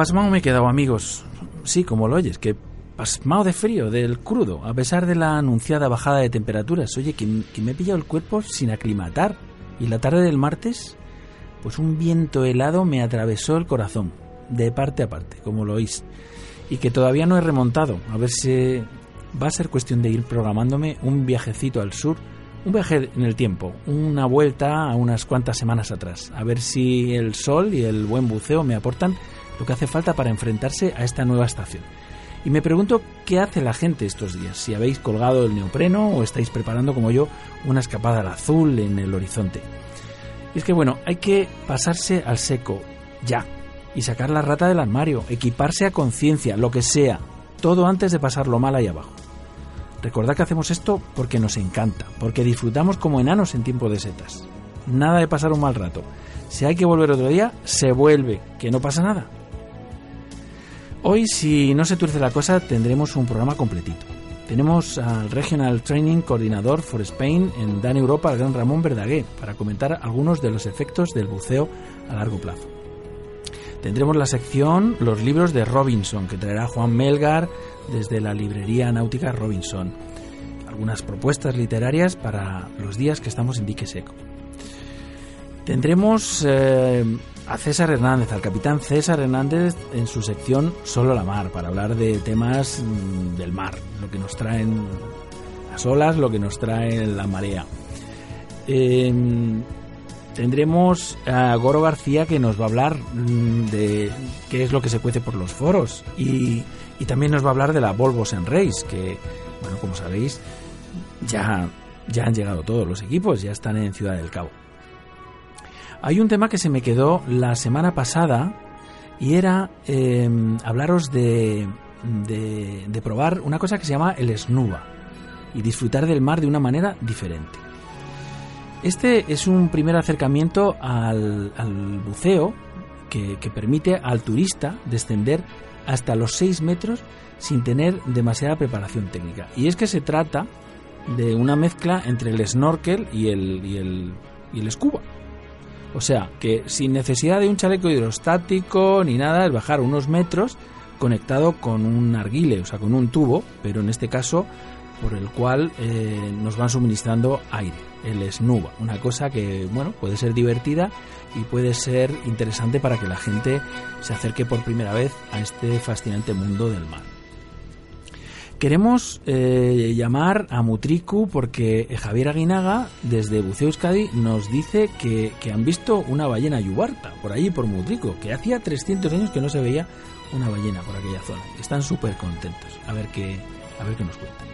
Pasmado me he quedado, amigos. Sí, como lo oyes, que pasmado de frío, del crudo, a pesar de la anunciada bajada de temperaturas. Oye, que, me he pillado el cuerpo sin aclimatar. Y la tarde del martes, pues un viento helado me atravesó el corazón, de parte a parte, como lo oís. Y que todavía no he remontado. A ver si va a ser cuestión de ir programándome un viajecito al sur un viaje en el tiempo, una vuelta a unas cuantas semanas atrás, a ver si el sol y el buen buceo me aportan lo que hace falta para enfrentarse a esta nueva estación. Y me pregunto qué hace la gente estos días, si habéis colgado el neopreno o estáis preparando como yo una escapada al azul en el horizonte. Y es que bueno, hay que pasarse al seco, ya, y sacar la rata del armario, equiparse a conciencia, lo que sea, todo antes de pasarlo mal ahí abajo. Recordad que hacemos esto porque nos encanta, porque disfrutamos como enanos en tiempo de setas. Nada de pasar un mal rato. Si hay que volver otro día, se vuelve, que no pasa nada. Hoy, si no se tuerce la cosa, tendremos un programa completito. Tenemos al Regional Training Coordinador for Spain en Dan Europa, el gran Ramón Verdaguer, para comentar algunos de los efectos del buceo a largo plazo. Tendremos la sección Los libros de Robinson, que traerá Juan Melgar desde la librería náutica Robinson. Algunas propuestas literarias para los días que estamos en dique seco. Tendremos eh, a César Hernández, al capitán César Hernández en su sección Solo la mar, para hablar de temas mm, del mar, lo que nos traen las olas, lo que nos trae la marea. Em, tendremos a Goro García que nos va a hablar mm, de qué es lo que se cuece por los foros y, y también nos va a hablar de la Volvo en Race, que, bueno, como sabéis, ya, ya han llegado todos los equipos, ya están en Ciudad del Cabo. Hay un tema que se me quedó la semana pasada y era em, hablaros de, de, probar una cosa que se llama el snuba y disfrutar del mar de una manera diferente. Este es un primer acercamiento al, buceo que, permite al turista descender hasta los 6 metros sin tener demasiada preparación técnica. Y es que se trata de una mezcla entre el snorkel y el, y el, y el scuba. O sea, que sin necesidad de un chaleco hidrostático ni nada, es bajar unos metros conectado con un arguile, o sea, con un tubo, pero en este caso por el cual eh, nos van suministrando aire, el SNUBA, una cosa que, bueno, puede ser divertida y puede ser interesante para que la gente se acerque por primera vez a este fascinante mundo del mar. Queremos eh, llamar a Mutriku porque Javier Aguinaga, desde Buceo Euskadi, nos dice que, han visto una ballena yubarta por allí, por Mutriku, que hacía 300 años que no se veía una ballena por aquella zona. Están súper contentos. A ver qué, a ver qué nos cuentan.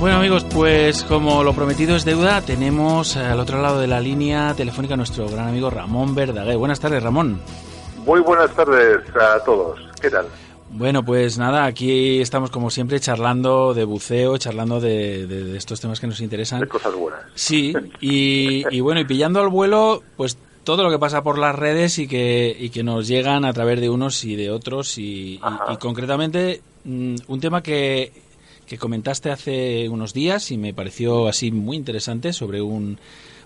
Bueno amigos, pues como lo prometido es deuda, tenemos al otro lado de la línea telefónica a nuestro gran amigo Ramón Verdaguer. Buenas tardes, Ramón. Muy buenas tardes a todos. ¿Qué tal? Bueno, pues nada, aquí estamos como siempre charlando de buceo, charlando de, estos temas que nos interesan. De cosas buenas. Sí, y, bueno, y pillando al vuelo, pues todo lo que pasa por las redes y que, y que nos llegan a través de unos y de otros y, y concretamente mm, un tema que que comentaste hace unos días y me pareció así muy interesante sobre un,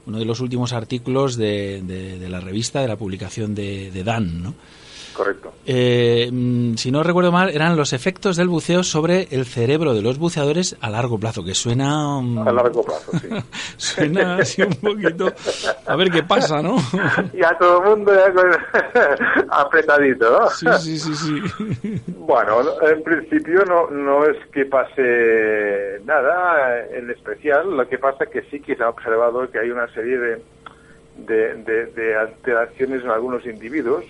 uno de los últimos artículos de, de, la revista, de la publicación de, de Dan, ¿no? Correcto. Eh, mm, si no recuerdo mal, eran los efectos del buceo sobre el cerebro de los buceadores a largo plazo, que suena... a largo plazo, sí. suena así un poquito... A ver qué pasa, ¿no? y a todo el mundo apretadito, ¿no? Sí, sí, sí, sí. Bueno, en principio no, no es que pase nada en especial, lo que pasa es que sí que se ha observado que hay una serie de, de, de alteraciones en algunos individuos,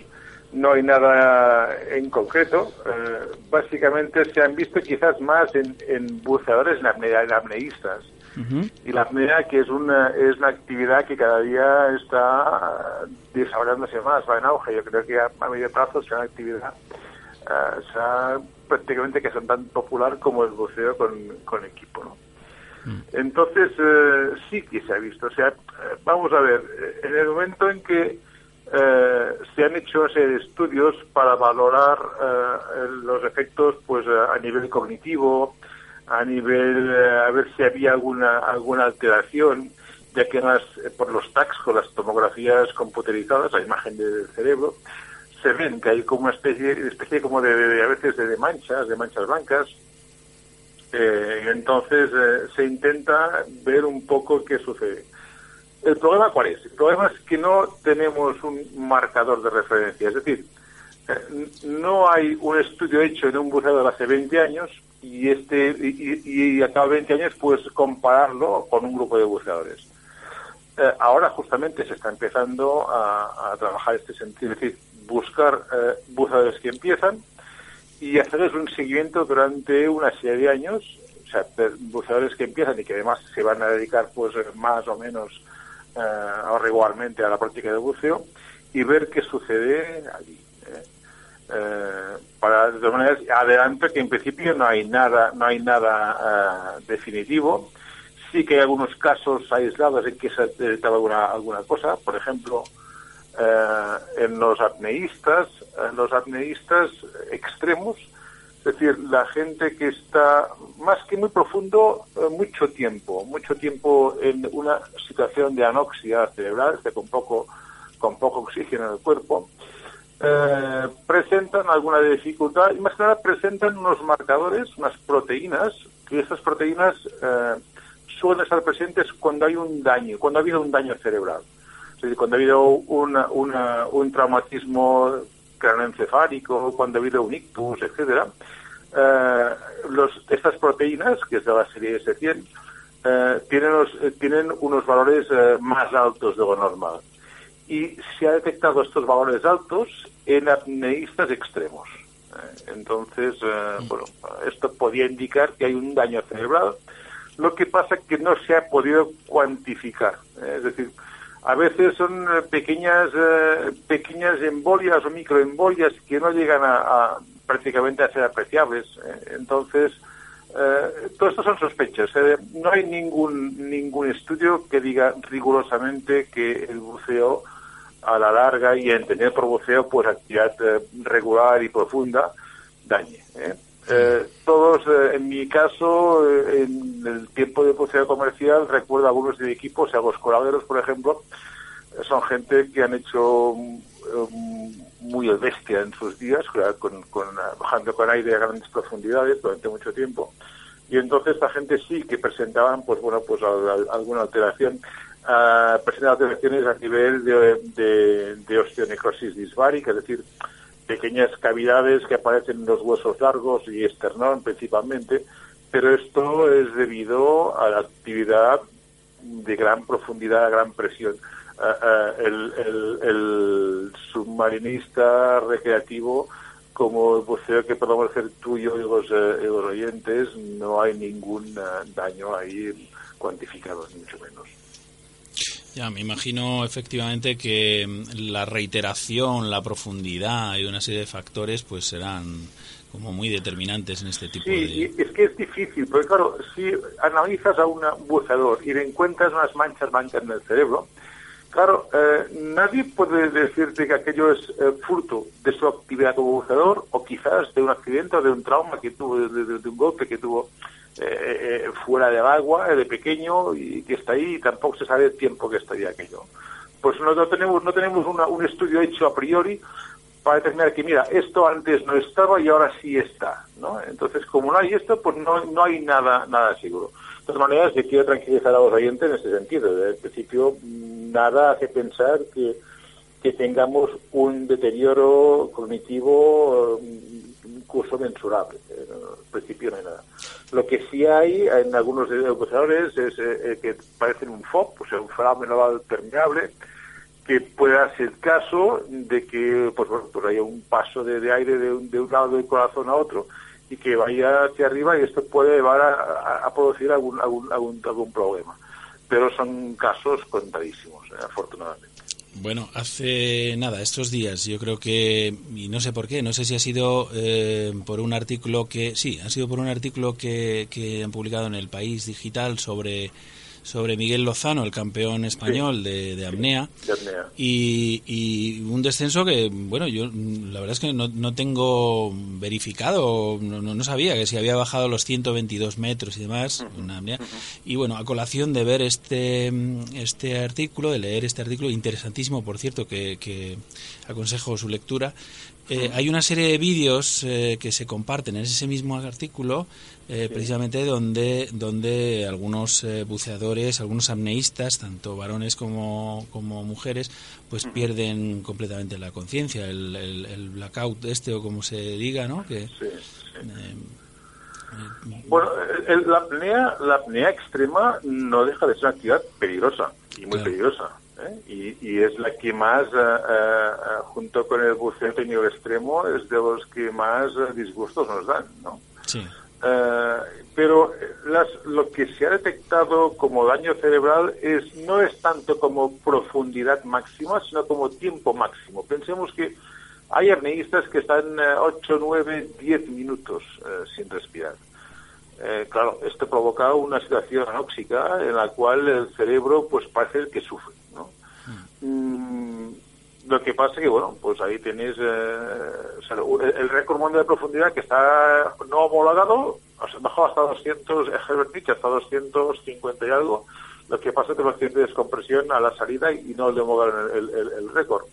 no hay nada en concreto. Eh, básicamente se han visto quizás más en, en buceadores en, apneístas. Y la apnea, que es una, es una actividad que cada día está desarrollándose más, va en auge. Yo creo que a, medio plazo será una actividad uh, prácticamente que son tan popular como el buceo con, con equipo. ¿no? Mm. Entonces, eh, sí que se ha visto. O sea, vamos a ver, en el momento en que eh, se han hecho estudios para valorar eh, los efectos pues eh, a nivel cognitivo, a nivel a ver si había alguna alguna alteración, ya que las, por los TACs con las tomografías computerizadas, la imagen del cerebro, se ven que hay como una especie, especie como de, a veces de, manchas, de manchas blancas. entonces se intenta ver un poco qué sucede. ¿El problema cuál es? El problema es que no tenemos un marcador de referencia. Es decir, eh, no hay un estudio hecho en un buceador hace 20 años y este y, a cada 20 años pues compararlo con un grupo de buceadores. Eh, ahora justamente se está empezando a, trabajar este sentido, es decir, buscar eh, buceadores que empiezan y hacerles un seguimiento durante una serie de años, o sea, buceadores que empiezan y que además se van a dedicar pues más o menos eh, ahora a la práctica de buceo y ver qué sucede allí. ¿eh? Eh, para de todas maneras adelante que en principio no hay nada no hay nada definitivo sí que hay algunos casos aislados en que se ha detectado alguna alguna cosa por ejemplo en los apneístas en los apneístas extremos es decir, la gente que está más que muy profundo, eh, mucho tiempo, mucho tiempo en una situación de anoxia cerebral, con poco, con poco oxígeno en el cuerpo, eh, presentan alguna dificultad y más que nada presentan unos marcadores, unas proteínas, que esas proteínas eh, suelen estar presentes cuando hay un daño, cuando ha habido un daño cerebral. Es decir, cuando ha habido una, un traumatismo craneoencefálico, cuando ha habido un ictus, etcétera, eh, los, estas proteínas, que es de la serie S100, eh, tienen, eh, tienen unos valores más altos de lo normal. Y se ha detectado estos valores altos en apneístas extremos. entonces, bueno, esto podría indicar que hay un daño cerebral. Lo que pasa es que no se ha podido cuantificar. es decir, a veces son pequeñas pequeñas embolias o microembolias que no llegan a, prácticamente a ser apreciables. Eh, entonces, eh, todo esto son sospechas. Eh, no hay ningún, ningún estudio que diga rigurosamente que el buceo a la larga y entender por buceo pues actividad regular y profunda dañe. Todos, en mi caso, en el tiempo de buceo comercial, recuerdo algunos de equipos, a los coladeros, por ejemplo, son gente que han hecho muy bestia en sus días, con, con, bajando con aire a grandes profundidades durante mucho tiempo. Y entonces la gente sí que presentaban, pues bueno, pues alguna alteración, uh, alteraciones a nivel de, de, de osteonecrosis disbárica, es decir, pequeñas cavidades que aparecen en los huesos largos y esternón principalmente, pero esto es debido a la actividad de gran profundidad, a gran presión. El, submarinista recreativo como el buceo que podemos hacer tú y yo y los, eh, los oyentes, no hay ningún eh, daño ahí cuantificado, ni mucho menos. Ya, me imagino efectivamente que mm, la reiteración, la profundidad y una serie de factores pues serán como muy determinantes en este tipo de... Sí, es que es difícil, porque claro, si analizas a un buceador y le encuentras unas manchas blancas en el cerebro, claro, eh, nadie puede decirte que aquello es eh, fruto de su actividad como buceador o quizás de un accidente o de un trauma que tuvo, de, de- de un golpe que tuvo eh, eh, fuera del agua de pequeño y que está ahí y tampoco se sabe el tiempo que está ahí aquello. Pues no, no tenemos, no tenemos una- un estudio hecho a priori para determinar que, mira, esto antes no estaba y ahora sí está, ¿no? Entonces, como no hay esto, pues no, no hay nada, nada seguro. De todas maneras, yo quiero tranquilizar a los oyentes en ese sentido. Desde el principio, nada hace pensar que, que tengamos un deterioro cognitivo incluso mensurable. Eh, En principio no hay nada. Lo que sí hay en algunos educadores es eh, eh, que parecen un FOP, o sea, un fenómeno permeable, que pueda ser caso de que pues bueno pues haya un paso de, aire de un, de un lado del corazón a otro y que vaya hacia arriba y esto puede llevar a, producir algún, algún, algún, algún problema. Pero son casos contadísimos, afortunadamente. Bueno, hace nada, estos días, yo creo que, y no sé por qué, no sé si ha sido eh, por un artículo que, sí, ha sido por un artículo que, que han publicado en el País Digital sobre, sobre Miguel Lozano, el campeón español de, de apnea. de apnea. Y, y un descenso que, bueno, yo la verdad es que no, no tengo verificado, no, no, sabía que si había bajado los 122 metros y demás. una apnea. Y bueno, a colación de ver este, este artículo, de leer este artículo, interesantísimo, por cierto, que, que aconsejo su lectura. eh, hay una serie de vídeos eh, que se comparten en ese mismo artículo, eh, precisamente donde, donde algunos eh, buceadores, algunos apneístas, tanto varones como, como mujeres, pues pierden completamente la conciencia, el, el, el blackout este o como se diga, ¿no? Que, Sí, sí. eh, Bueno, el- la, apnea, la apnea extrema no deja de ser una actividad peligrosa y muy Claro. peligrosa. ¿eh? Y, y es la que más, eh, eh, eh, junto con el buceo técnico extremo, es de los que más eh, disgustos nos dan. ¿no? sí, Eh, pero las, lo que se ha detectado como daño cerebral es no es tanto como profundidad máxima, sino como tiempo máximo. Pensemos que hay apneístas que están eh, 8, 9, 10 minutos eh, sin respirar. Eh, claro, esto provoca una situación anóxica en la cual el cerebro pues parece el que sufre, ¿no? Mm, lo que pasa que, bueno, pues ahí tenéis eh, o el, récord mundial de profundidad que está no homologado, o sea, bajó hasta 200, Herbert Nietzsche hasta 250 y algo. Lo que pasa es que el accidente de descompresión a la salida y no le homologaron el, récord.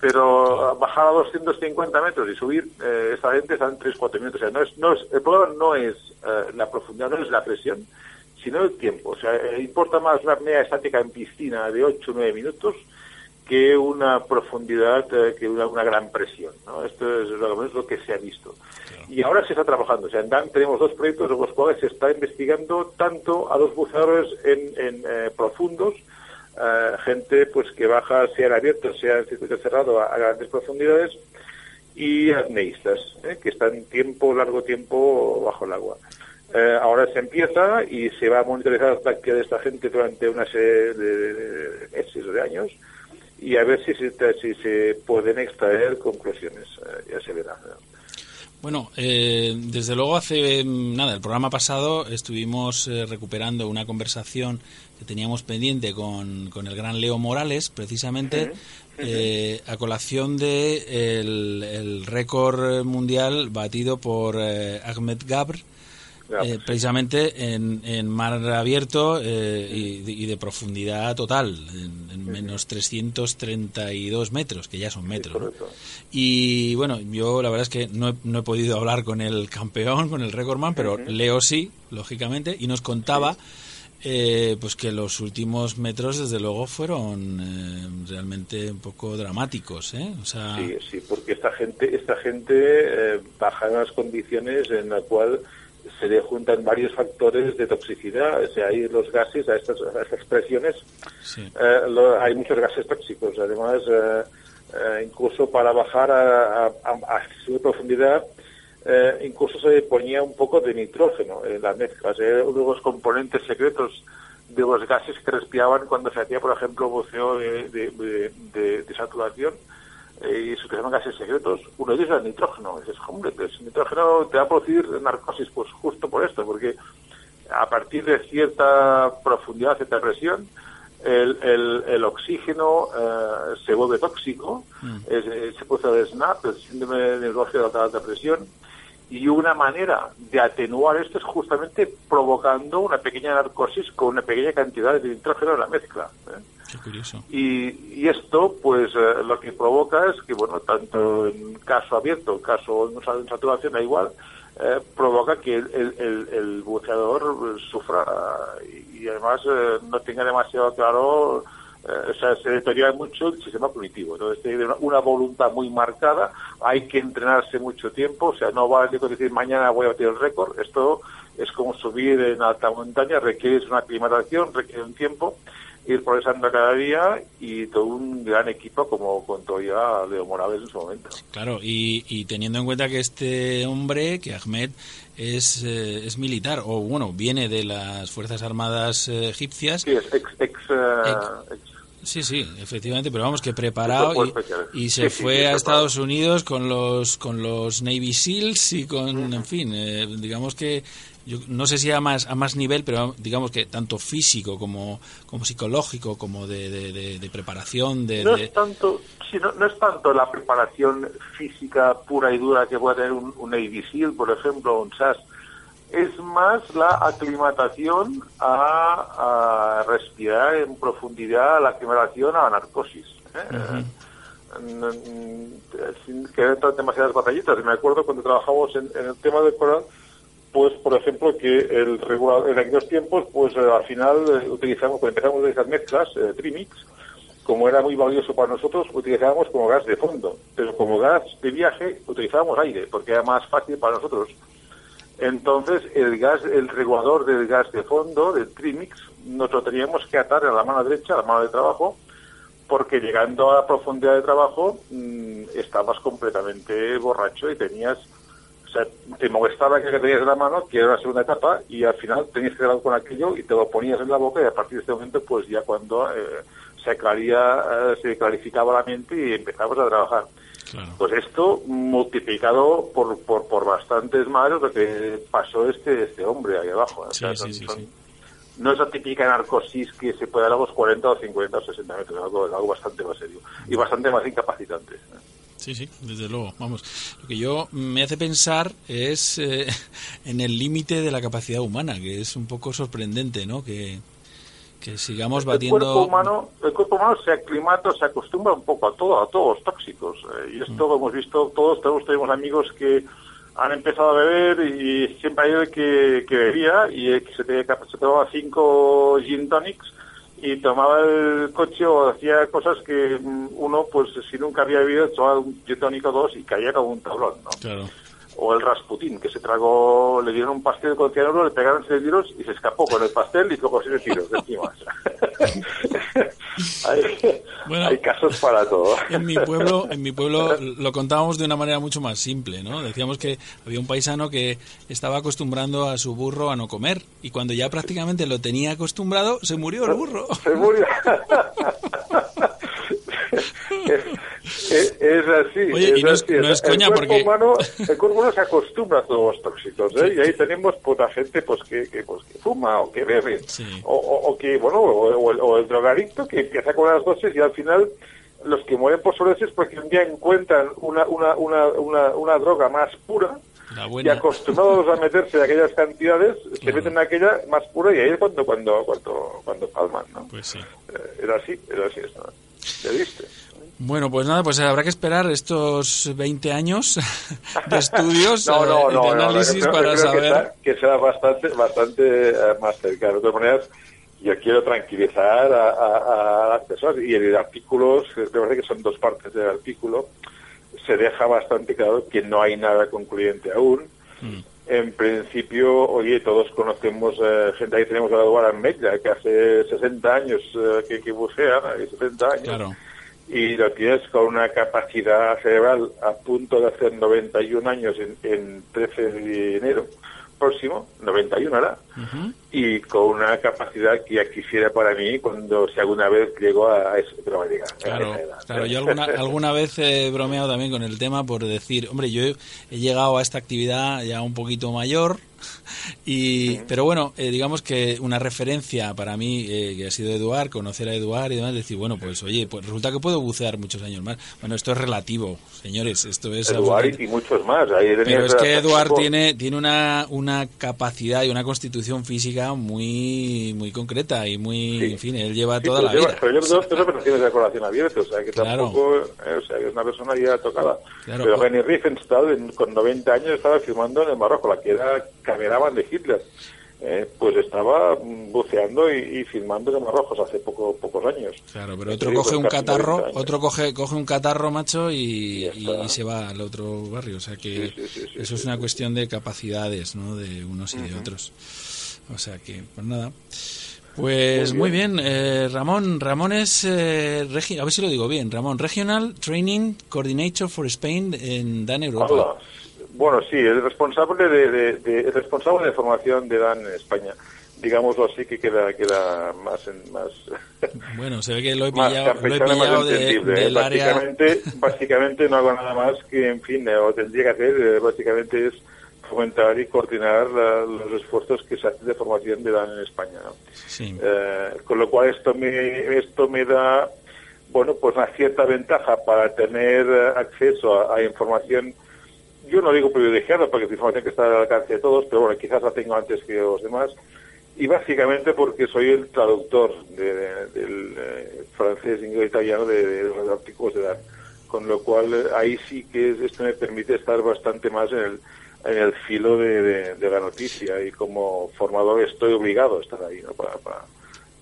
Pero bajar a 250 metros y subir, eh, esta gente está en 3-4 minutos. O sea, no es, no es, el problema no es eh, la profundidad, no es la presión, sino el tiempo. O sea, eh, importa más una apnea estática en piscina de 8-9 minutos que una profundidad, eh, que una, una gran presión. ¿no? Esto es lo, es lo que se ha visto. Y ahora se está trabajando. O sea, en DAN tenemos dos proyectos en los cuales se está investigando tanto a los buceadores en, en eh, profundos, eh, gente pues que baja sea en abierto, sea en circuito cerrado a, a grandes profundidades, y apneístas, ¿eh? que están tiempo, largo tiempo bajo el agua. Eh, ahora se empieza y se va a monitorizar la actividad de esta gente durante una serie de meses o de años y a ver si se, si se pueden extraer conclusiones. Eh, ya se verá. Bueno, eh, desde luego hace mm, nada, el programa pasado estuvimos eh, recuperando una conversación que teníamos pendiente con, con el gran Leo Morales, precisamente eh, a colación de el, el récord mundial batido por eh, Ahmed Gabr, eh, precisamente en, en mar abierto eh, y, de- y de profundidad total, en, en menos 332 metros, que ya son metros. Y bueno, yo la verdad es que no he, no he podido hablar con el campeón, con el recordman, pero Leo sí, lógicamente, y nos contaba eh, pues que los últimos metros, desde luego, fueron eh, realmente un poco dramáticos, ¿eh? O sea, Sí, sí, porque esta gente, esta gente eh, baja en unas condiciones en la cual se le juntan varios factores de toxicidad. O sea, hay los gases, a estas, a estas presiones, eh, lo- hay muchos gases tóxicos. Además, eh, eh, incluso para bajar a, a, su profundidad, eh, incluso se ponía un poco de nitrógeno en la mezcla. O sea, uno de los componentes secretos de los gases que respiraban cuando se hacía, por ejemplo, buceo de, de, de- de- de saturación y se utilizaban gases secretos. Uno de ellos era el nitrógeno. Y dices, hombre, pues el nitrógeno te va a producir narcosis, pues justo por esto, porque a partir de cierta profundidad, cierta presión, el, el, el oxígeno eh, se vuelve tóxico, es- eh, se produce el SNAP, el síndrome de neurología de alta, alta presión, y una manera de atenuar esto es justamente provocando una pequeña narcosis con una pequeña cantidad de nitrógeno en la mezcla. ¿eh? Y, y esto, pues, eh, lo que provoca es que, bueno, tanto en caso abierto, caso en sa- en saturación, da igual, eh, provoca que el, buceador sufra. Y, además eh, no tenga demasiado claro, eh, o sea, se deteriora mucho el sistema cognitivo. Entonces, tiene una, voluntad muy marcada, hay que entrenarse mucho tiempo, o sea, no vale decir mañana voy a batir el récord, esto es como subir en alta montaña, requiere una aclimatación, requiere un tiempo ir progresando cada día y todo un gran equipo como contó ya Leo Morales en su momento. Claro, y, y teniendo en cuenta que este hombre, que Ahmed, es, eh, es militar, o bueno, viene de las Fuerzas Armadas eh, egipcias. Sí, es ex... ex, eh, Ex- ex- Sí, sí, efectivamente, pero vamos, que preparado y, se Sí, fue sí, a preparado. Estados Unidos con los con los Navy SEALs y con, en fin, eh, digamos que yo no sé si a más a más nivel, pero digamos que tanto físico como como psicológico, como de, de, de- de preparación, de, no es tanto sí, no, no es tanto la preparación física pura y dura que puede tener un, un Navy SEAL, por ejemplo, un SAS. Es más la aclimatación a, a respirar en profundidad, la aclimatación a la narcosis. ¿eh? Mm, Sin que entrar demasiadas batallitas. Me acuerdo cuando trabajamos en, en el tema del coral, pues por ejemplo que el regulador en aquellos tiempos pues eh, al final eh, utilizamos cuando empezamos a utilizar mezclas eh, trimix como era muy valioso para nosotros utilizábamos como gas de fondo pero como gas de viaje utilizábamos aire porque era más fácil para nosotros entonces el gas el regulador del gas de fondo del trimix nos lo teníamos que atar a la mano derecha a la mano de trabajo porque llegando a la profundidad de trabajo mm, estabas completamente borracho y tenías o sea, te molestaba que tenías en la mano, que era la segunda etapa, y al final tenías que quedar con aquello y te lo ponías en la boca y a partir de este momento, pues ya cuando eh, se aclaría, eh, se clarificaba la mente y empezamos a trabajar. Claro. Pues esto multiplicado por, por, por bastantes más lo que pasó este, este hombre ahí abajo. O Sí, sea, sí, son- sí, son- sí. No es la típica narcosis que se puede dar a los 40 o 50 o 60 metros, algo, algo bastante más serio y bastante más incapacitante. Sí, sí, desde luego. Vamos, lo que yo me hace pensar es eh, en el límite de la capacidad humana, que es un poco sorprendente, ¿no? Que, que sigamos El batiendo. cuerpo humano, el cuerpo humano se aclimata, se acostumbra un poco a todo, a todos los tóxicos. eh, y esto lo hemos visto todos, todos tenemos amigos que han empezado a beber y siempre hay el que, que bebía y el que se, te- se tomaba cinco gin tonics y tomaba el coche o hacía cosas que mm, uno, pues si nunca había bebido, tomaba un gin tonic o dos y caía como un tablón, ¿no? Claro. O el Rasputín, que se tragó, le dieron un pastel con cianuro, le pegaron seis tiros y se escapó con el pastel y con siete tiros encima. hay, Bueno. hay casos para todo. En mi pueblo, en mi pueblo lo contábamos de una manera mucho más simple, ¿no? Decíamos que había un paisano que estaba acostumbrando a su burro a no comer y cuando ya prácticamente lo tenía acostumbrado se murió el burro. Se murió. es, es así. Oye, y no es- así. no es el coña, cuerpo porque- Humano, el cuerpo humano se acostumbra a todos los tóxicos, ¿eh? Y ahí tenemos puta gente pues que, que, pues, que fuma o que bebe. Sí. O, o- o que, bueno, o, o el, o el drogadicto que empieza con las dosis y al final los que mueren por sobredosis porque un día encuentran una, una, una, una, una droga más pura y acostumbrados a meterse a aquellas cantidades, se meten en aquella más pura y ahí es cuando, cuando, cuando, cuando palman, ¿no? Pues sí. Eh, Era así, era así esto. ¿Ya viste? Bueno, pues nada, pues habrá que esperar estos 20 años de estudios No, no, eh, no, de no, no, análisis yo creo- para creo que saber. será- Que, será bastante, bastante eh, más cercano. De todas maneras, yo quiero tranquilizar a, a- a las personas y en el artículo, me parece que son dos partes del artículo, se deja bastante claro que no hay nada concluyente aún, Mm. En principio, oye, todos conocemos eh, gente ahí tenemos a Eduardo Medja, que hace 60 años eh, que, que bucea, 60 años. Claro. Y lo tienes con una capacidad cerebral a punto de hacer 91 años en, en 13 de enero próximo, 91 ahora, y con una capacidad que ya quisiera para mí cuando si alguna vez llego a eso, pero me diga, Claro, a esa edad. claro, yo alguna, alguna vez he bromeado también con el tema por decir, hombre, yo he llegado a esta actividad ya un poquito mayor, y pero bueno, eh, digamos que una referencia para mí eh, que ha sido Eduard, conocer a Eduard y demás, decir, bueno, pues oye, pues resulta que puedo bucear muchos años más. Bueno, esto es relativo, señores, esto es... Eduard absolutamente- y muchos más. Ahí Pero es que Eduard tiene, tiene una, una capacidad y una constitución física muy muy concreta y muy, Sí. en fin, él lleva Sí, toda la lleva- vida. Pero lleva dos, dos operaciones de corazón abierto, o sea que Claro. tampoco, eh, o sea que es una persona ya tocada. Claro. Pero Henry Riefenstahl, en- con 90 años, estaba filmando en el Marroco, la que era cameraman de Hitler. Eh, pues estaba buceando y, y filmando en el Marrocos hace poco, pocos años. Claro, pero otro Sí, coge pues un catarro, 90 años. otro coge, coge un catarro, macho, y, se va al otro barrio. O sea que Sí, sí, sí, sí, eso es una cuestión de capacidades, ¿no? De unos y de otros. O sea que, pues nada. Pues muy Muy bien, eh, Ramón. Ramón es, eh, regi- a ver si lo digo bien, Ramón, Regional Training Coordinator for Spain en Dan Europa. Hola. Bueno, sí, el responsable de, de- de- el responsable de formación de Dan en España. Digámoslo así que queda, queda más en, más, Bueno, se ve que lo he pillado, lo he pillado de-. ¿eh? área. Básicamente, básicamente no hago nada más que, en fin, eh, o tendría que hacer, eh, básicamente es fomentar y coordinar la- los esfuerzos que se hacen de formación de Dan en España. ¿no? Sí. Eh, con lo cual esto me, esto me da, bueno, pues una cierta ventaja para tener acceso a, a información, yo no digo privilegiada porque es información que está al alcance de todos, pero bueno, quizás la tengo antes que los demás, y básicamente porque soy el traductor de- de- del eh, francés, inglés, italiano de, los artículos de Dan, con lo cual eh, ahí sí que es- esto me permite estar bastante más en el en el filo de la noticia y como formador estoy obligado a estar ahí ¿no? para, para,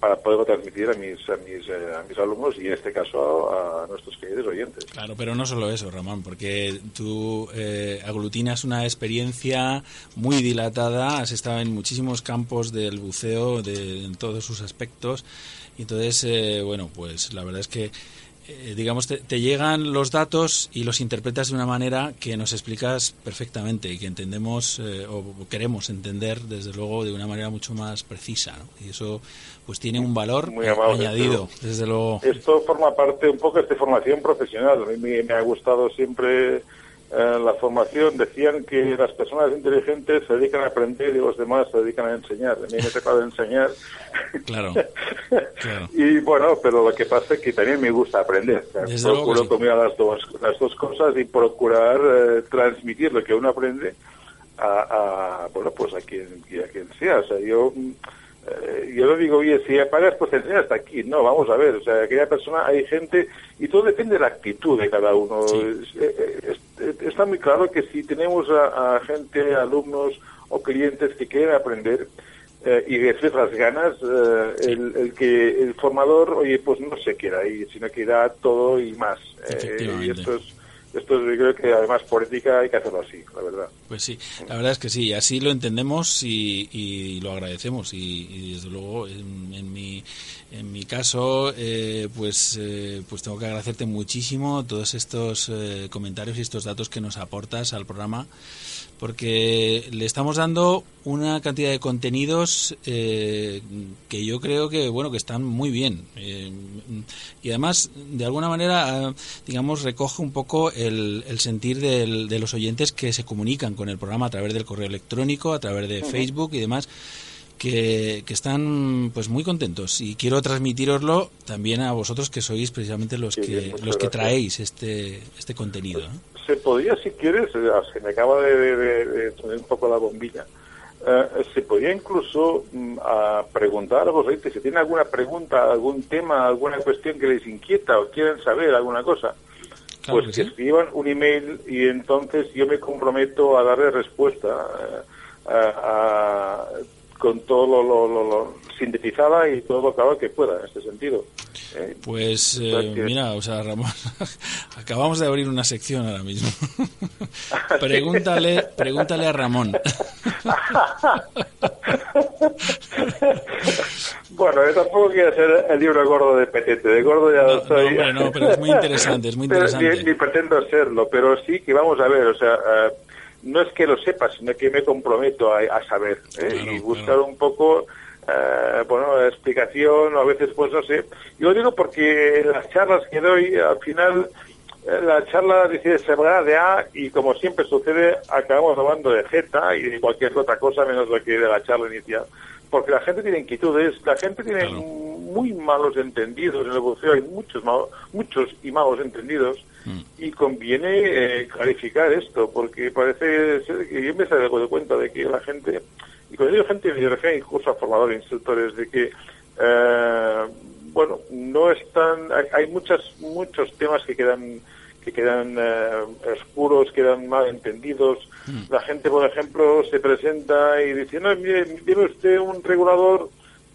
para poder transmitir a mis a mis, eh, a mis alumnos y en este caso a, a nuestros queridos oyentes. Claro, pero no solo eso, Ramón, porque tú eh, aglutinas una experiencia muy dilatada, has estado en muchísimos campos del buceo, de, en todos sus aspectos, y entonces, eh, bueno, pues la verdad es que, eh, digamos, te, te llegan los datos y los interpretas de una manera que nos explicas perfectamente y que entendemos eh, o queremos entender, desde luego, de una manera mucho más precisa, ¿no? Y eso, pues, tiene un valor Muy amable, añadido, desde luego. Esto forma parte un poco de esta formación profesional. A mí me, me ha gustado siempre eh, la formación. Decían que las personas inteligentes se dedican a aprender y los demás se dedican a enseñar. A mí me ha tocado enseñar. Claro, claro. Y bueno, pero lo que pasa es que también me gusta aprender. Desde procuro sí. combinar las dos, las dos cosas y procurar eh, transmitir lo que uno aprende a, a, bueno, pues a quien, a quien sea. O sea, yo, eh, yo no digo, oye, si apagas, pues te enseñas hasta aquí. No, vamos a ver. O sea, aquella persona, hay gente, y todo depende de la actitud de cada uno. Sí. Es- eh, es- es- está muy claro que si tenemos a, a gente, alumnos o clientes que quieren aprender, eh, y decir las ganas, eh, el, el que el formador, oye, pues no se queda ahí, sino que da todo y más. Eh, y esto es, esto es, yo creo que además política hay que hacerlo así, la verdad. Pues sí, la verdad es que sí, así lo entendemos y, y lo agradecemos y, y desde luego en, en mi en mi caso eh, pues eh, pues tengo que agradecerte muchísimo todos estos eh, comentarios y estos datos que nos aportas al programa porque le estamos dando una cantidad de contenidos eh, que yo creo que bueno que están muy bien. Eh, y además de alguna manera eh, digamos recoge un poco el, el sentir del- de los oyentes que se comunican con el programa a través del correo electrónico a través de Facebook y demás que, que están pues muy contentos. Y quiero transmitiroslo también a vosotros que sois precisamente los Sí, que los que traéis este este contenido ¿no? Se podría, si quieres, eh, se me acaba de, de- poner un poco la bombilla, eh, se podría incluso mm, a preguntar a los oyentes si tienen alguna pregunta, algún tema, alguna cuestión que les inquieta o quieren saber alguna cosa. Claro pues que que sí. escriban un email y entonces yo me comprometo a darle respuesta eh, a- a- con todo lo, lo- lo- lo sintetizada y todo lo claro que pueda en este sentido. ¿eh? Pues eh, mira, o sea, Ramón, acabamos de abrir una sección ahora mismo. pregúntale, pregúntale a Ramón. Bueno, yo tampoco quiero ser el libro gordo de Petete. De gordo ya No, no, soy. hombre, no, pero es muy interesante, es muy Pero interesante. Ni, ni pretendo serlo, pero sí que vamos a ver, o sea, eh, no es que lo sepa, sino que me comprometo a, a saber ¿eh? Claro, y buscar claro. un poco, eh, bueno, explicación, o a veces, pues no sé. Yo lo digo porque en las charlas que doy, al final, eh, la charla decide ser de A y como siempre sucede, acabamos hablando de Z y de cualquier otra cosa menos lo que de la charla inicial. Porque la gente tiene inquietudes, la gente tiene Claro. muy malos entendidos en el buceo, hay muchos, malos, muchos y malos entendidos y conviene eh, clarificar esto, porque parece ser que yo me he dado cuenta de que la gente, y cuando digo gente me refiero incluso a formadores, instructores, de que, eh, bueno, no están, hay, hay muchas, muchos temas que quedan que quedan eh, oscuros, quedan mal entendidos. La gente, por ejemplo, se presenta y dice, no, mire, dime usted un regulador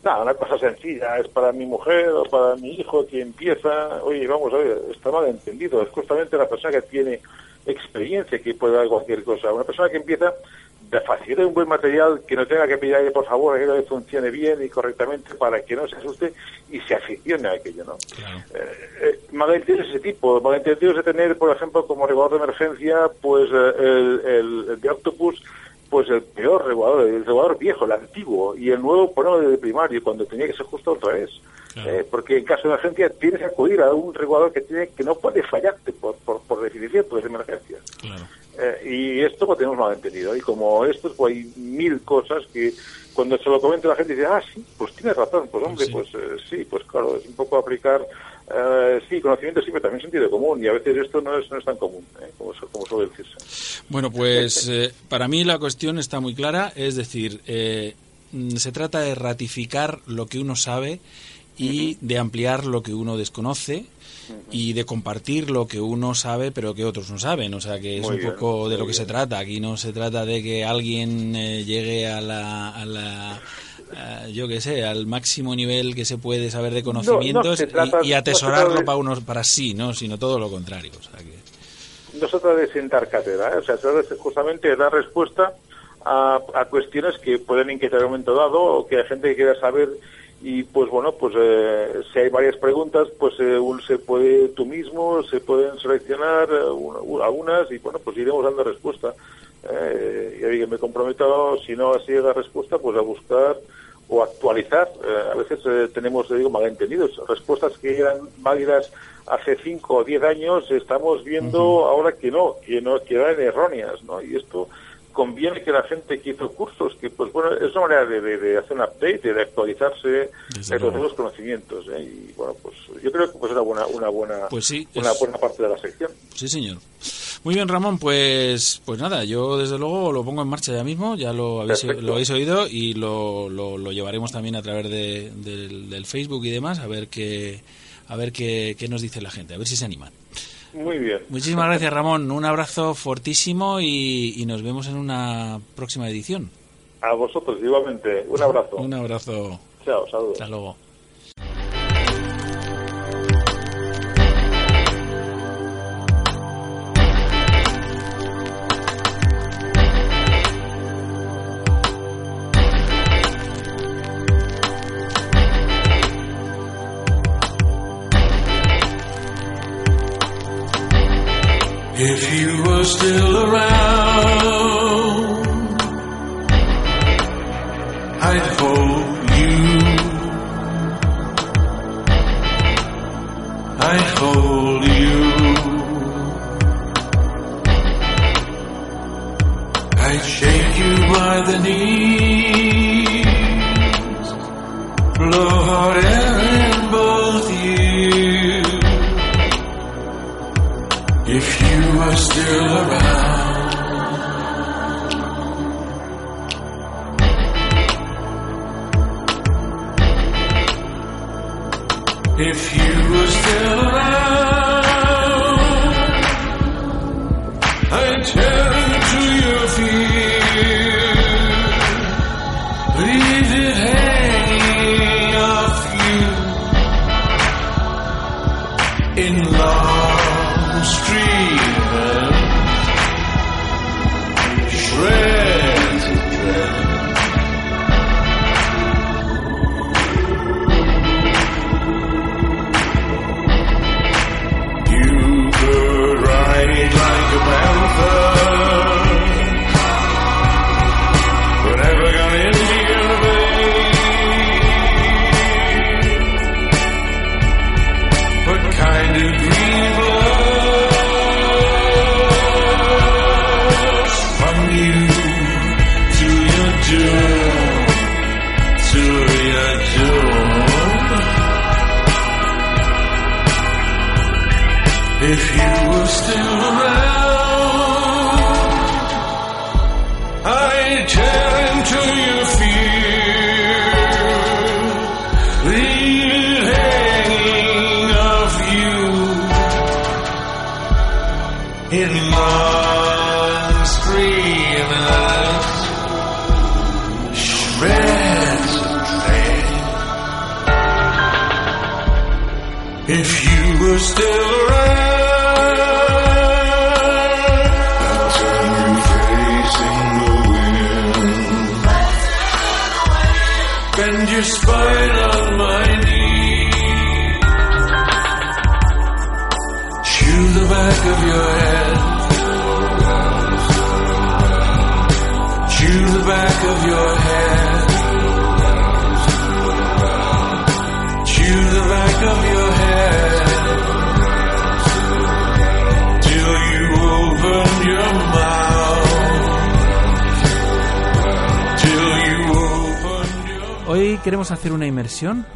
Nada, una cosa sencilla, es para mi mujer o para mi hijo que empieza, oye, vamos a ver, está mal entendido, es justamente la persona que tiene experiencia que puede dar cualquier cosa. Una persona que empieza de facilitar un buen material, que no tenga que pedirle por favor que funcione bien y correctamente para que no se asuste y se aficione a aquello, ¿no? Claro. Eh, eh, ese tipo, malentendidos de tener, por ejemplo, como regulador de emergencia, pues eh, el, el- el de Octopus, pues el peor regulador, el regulador viejo, el antiguo, y el nuevo ponerlo de primario, cuando tenía que ser justo otra vez. Claro. Eh, porque en caso de emergencia tienes que acudir a un regulador que tiene que no puede fallarte por, por, por definición, pues de emergencia. Claro. Eh, y esto lo tenemos mal entendido. Y como esto, pues hay mil cosas que cuando se lo comenta la gente dice, ah, sí, pues tienes razón. Pues hombre, Sí. pues eh, sí, pues claro, es un poco aplicar, eh, sí, conocimiento sí, pero también sentido común. Y a veces esto no es, no es tan común, ¿eh? como, como suele decirse. Bueno, pues eh, para mí la cuestión está muy clara, es decir, eh, mm, se trata de ratificar lo que uno sabe y de ampliar lo que uno desconoce y de compartir lo que uno sabe pero que otros no saben. O sea que es Muy un bien, poco de lo que se trata. Aquí no se trata de que alguien eh, llegue a la... A la eh, yo qué sé, al máximo nivel que se puede saber de conocimientos y- trata- atesorarlo de- para unos para sí, no, sino todo lo contrario. O sea que, no se trata de sentar cátedra, ¿eh? o sea, se trata justamente de dar respuesta a, a cuestiones que pueden inquietar en un momento dado o que hay gente que quiera saber y pues bueno, pues eh, si hay varias preguntas, pues eh, un- se puede tú mismo, se pueden seleccionar eh, una- algunas y bueno, pues iremos dando respuesta. Eh, y ahí me comprometo, si no así da respuesta, pues a buscar o actualizar. Eh, a veces eh, tenemos, digo, malentendidos. Respuestas que eran válidas hace 5 o 10 años, estamos viendo ahora que no, que no, que eran erróneas, ¿no? Y esto conviene que la gente que hizo cursos, que pues bueno, es una manera de, de- de hacer un update, de actualizarse, Desde los conocimientos, ¿eh? Y bueno, pues yo creo que pues una buena, una buena, Pues sí, una es- buena parte de la sección. Sí, señor. Muy bien, Ramón, pues pues nada, yo desde luego lo pongo en marcha ya mismo, ya lo habéis, lo habéis oído y lo, lo, lo llevaremos también a través de, del, del Facebook y demás, a ver qué a ver qué, qué nos dice la gente, a ver si se animan. Muy bien. Muchísimas gracias, Ramón. Un abrazo fortísimo y, y nos vemos en una próxima edición. A vosotros, igualmente. Un abrazo. Un abrazo. Chao, saludos. Hasta luego. If you were still around, I'd hold you. I'd hold you. I'd shake you by the knees,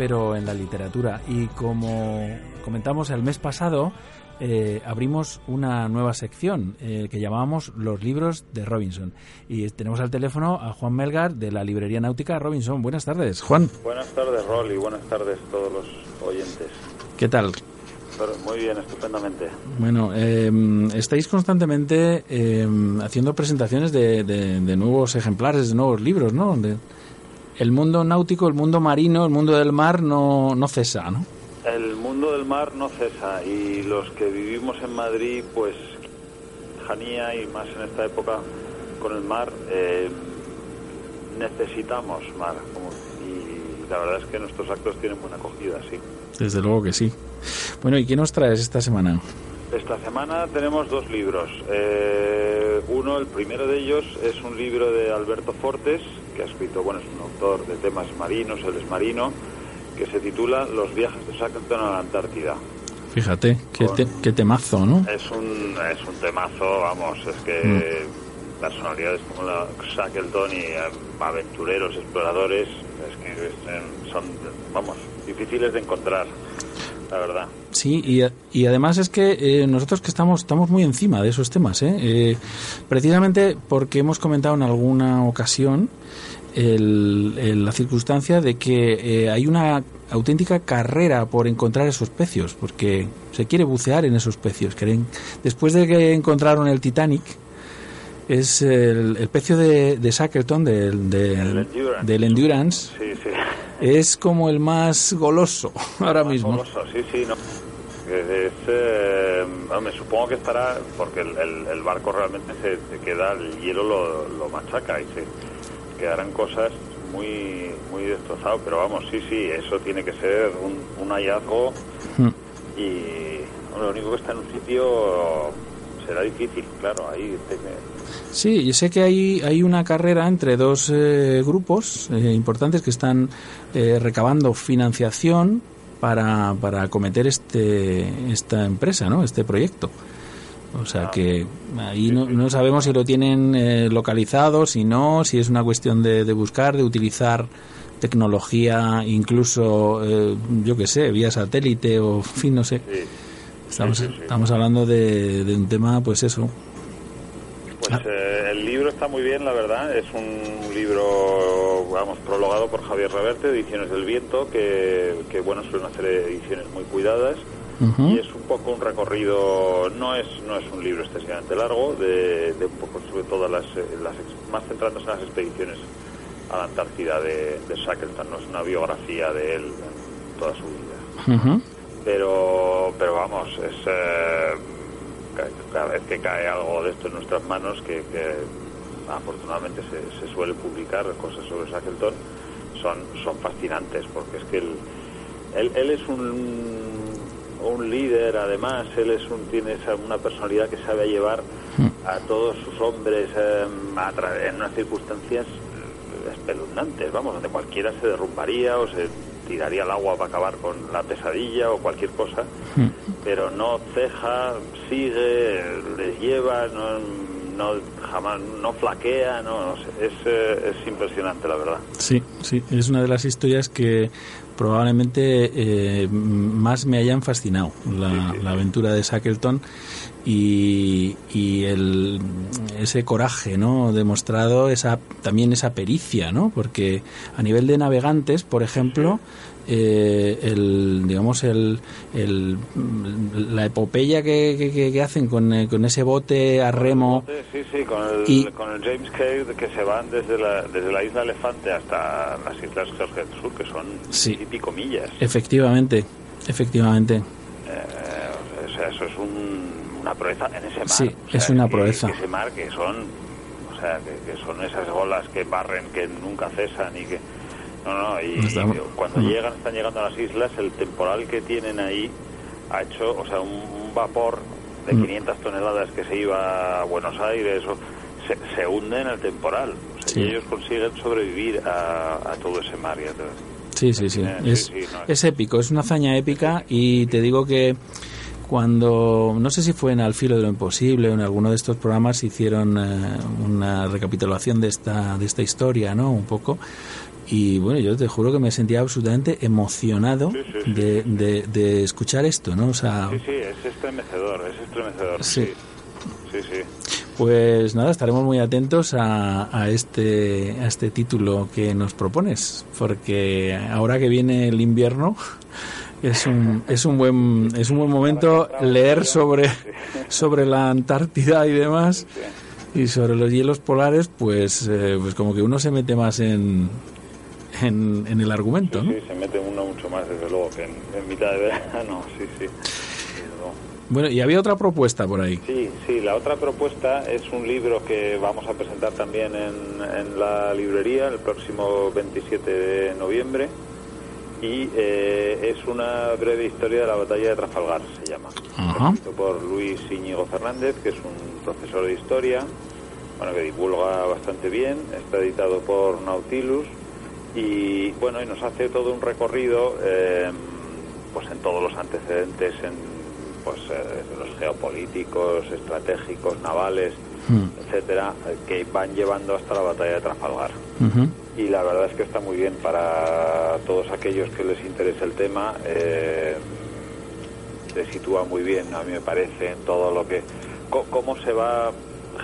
pero en la literatura. Y como comentamos el mes pasado, eh, abrimos una nueva sección eh, que llamábamos Los libros de Robinson. Y tenemos al teléfono a Juan Melgar de la librería náutica Robinson. Buenas tardes, Juan. Buenas tardes, Rolly. Buenas tardes a todos los oyentes. ¿Qué tal? Pero muy bien, estupendamente. Bueno, eh, estáis constantemente eh, haciendo presentaciones de, de- de nuevos ejemplares, de nuevos libros, ¿no? De- el mundo náutico, el mundo marino, el mundo del mar no, no cesa, ¿no? El mundo del mar no cesa y los que vivimos en Madrid, pues, Janía y más en esta época con el mar, eh, necesitamos mar. como- y la verdad es que nuestros actos tienen buena acogida, sí. Desde luego que sí. Bueno, ¿y qué nos traes esta semana? Esta semana tenemos dos libros. Eh, uno, el primero de ellos, es un libro de Alberto Fortes, que ha escrito, bueno, es un autor de temas marinos, él es marino, que se titula Los viajes de Shackleton a la Antártida. Fíjate, qué, te- qué temazo, ¿no? Es un, es un temazo, vamos, es que personalidades como la Shackleton y eh, aventureros, exploradores, es que es- son, vamos, difíciles de encontrar, la verdad. Sí, y, y además es que eh, nosotros que estamos, estamos muy encima de esos temas, ¿eh? Eh, precisamente porque hemos comentado en alguna ocasión el- el- la circunstancia de que eh, hay una auténtica carrera por encontrar esos pecios, porque se quiere bucear en esos pecios. Quieren, después de que encontraron el Titanic, es el, el pecio de, de Shackleton, del, del- El Endurance. del Endurance, Sí, sí. Es como el más goloso ahora Más mismo. goloso, sí, sí, no. Es, eh, me supongo que estará, porque el, el- el barco realmente se, se queda, el hielo lo, lo machaca y se quedarán cosas muy muy destrozadas, pero vamos, sí, sí, eso tiene que ser un, un hallazgo Hmm. y bueno, lo único que está en un sitio será difícil, claro, ahí tiene- Sí, yo sé que hay, hay una carrera entre dos eh, grupos eh, importantes que están eh, recabando financiación para, para acometer este, esta empresa, ¿no? este proyecto. O sea que ahí no, no sabemos si lo tienen eh, localizado, si no, si es una cuestión de, de buscar, de utilizar tecnología, incluso, eh, yo qué sé, vía satélite o, en fin, no sé. Estamos, estamos hablando de, de un tema, pues eso, Pues eh, el libro está muy bien, la verdad. Es un libro, vamos, prologado por Javier Reverte, Ediciones del Viento, que, que bueno, suelen hacer ediciones muy cuidadas. Y es un poco un recorrido, no es no es un libro excesivamente largo, de, de un poco sobre todo las, eh, las más centrándose en las expediciones a la Antártida de, de Shackleton. No es una biografía de él en toda su vida. Pero pero vamos es eh, cada vez que cae algo de esto en nuestras manos que, que afortunadamente se, se suele publicar cosas sobre Shackleton son son fascinantes porque es que él él, él es un un líder además él es un tiene esa, una personalidad que sabe llevar a todos sus hombres eh, a en unas circunstancias eh, espeluznantes vamos donde cualquiera se derrumbaría o se tiraría al agua para acabar con la pesadilla o cualquier cosa pero no ceja sigue les lleva no, no jamás no flaquea no, no sé, es, eh, es impresionante la verdad. Sí, sí, es una de las historias que probablemente eh, más me hayan fascinado, la, la aventura de Shackleton y, y el, ese coraje ¿no? demostrado, esa, también esa pericia, ¿no? porque a nivel de navegantes, por ejemplo, eh, el digamos el, el la epopeya que, que- que hacen con, eh, con ese bote a remo Sí, sí, con el, Y- con el James Cave que se van desde la, desde la isla Elefante hasta las islas George del Sur, que son Sí. y pico millas. efectivamente efectivamente Eh, o sea, eso es un- una proeza en ese mar. Sí, O sea, es una que- proeza. que ese mar que son, o sea, que, que son esas olas que barren, que nunca cesan y que... No, no, y, Estamos- y cuando Mm. llegan, están llegando a las islas, el temporal que tienen ahí ha hecho, o sea, un, vapor de Mm. 500 toneladas que se iba a Buenos Aires, o, se, se hunde en el temporal. O sea, Sí. y ellos consiguen sobrevivir a, a todo ese mar. y a todo- Sí, sí, sí. Eh, sí, Es, sí, no, es épico, es una hazaña épica y te digo que cuando, no sé si fue en Al filo de lo imposible o en alguno de estos programas hicieron eh, una recapitulación de esta, de esta historia, ¿no? Un poco. Y bueno, yo te juro que me sentía absolutamente emocionado Sí, sí, sí. de, de, de escuchar esto, ¿no? O sea, Sí, sí, es estremecedor, es estremecedor. Sí. Sí, sí. sí. Pues nada, estaremos muy atentos a, a este a este título que nos propones, porque ahora que viene el invierno es un es un buen es un buen momento leer sobre sobre la Antártida y demás y sobre los hielos polares, pues eh, pues como que uno se mete más en en, en el argumento, Sí, ¿no? sí, se mete uno mucho más, desde luego, que en, en mitad de verano, sí, sí. Bueno, y había otra propuesta por ahí. Sí, sí, la otra propuesta es un libro que vamos a presentar también en, en la librería el próximo 27 de noviembre y eh, es una breve historia de la batalla de Trafalgar, se llama. Ajá. Por Luis Íñigo Fernández, que es un profesor de historia, bueno, que divulga bastante bien, está editado por Nautilus y bueno, y nos hace todo un recorrido eh, pues en todos los antecedentes en pues eh, los geopolíticos, estratégicos, navales, Hmm. etcétera, que van llevando hasta la batalla de Trafalgar. Y la verdad es que está muy bien para todos aquellos que les interese el tema. Eh, se sitúa muy bien, a mí me parece, en todo lo que. cómo se va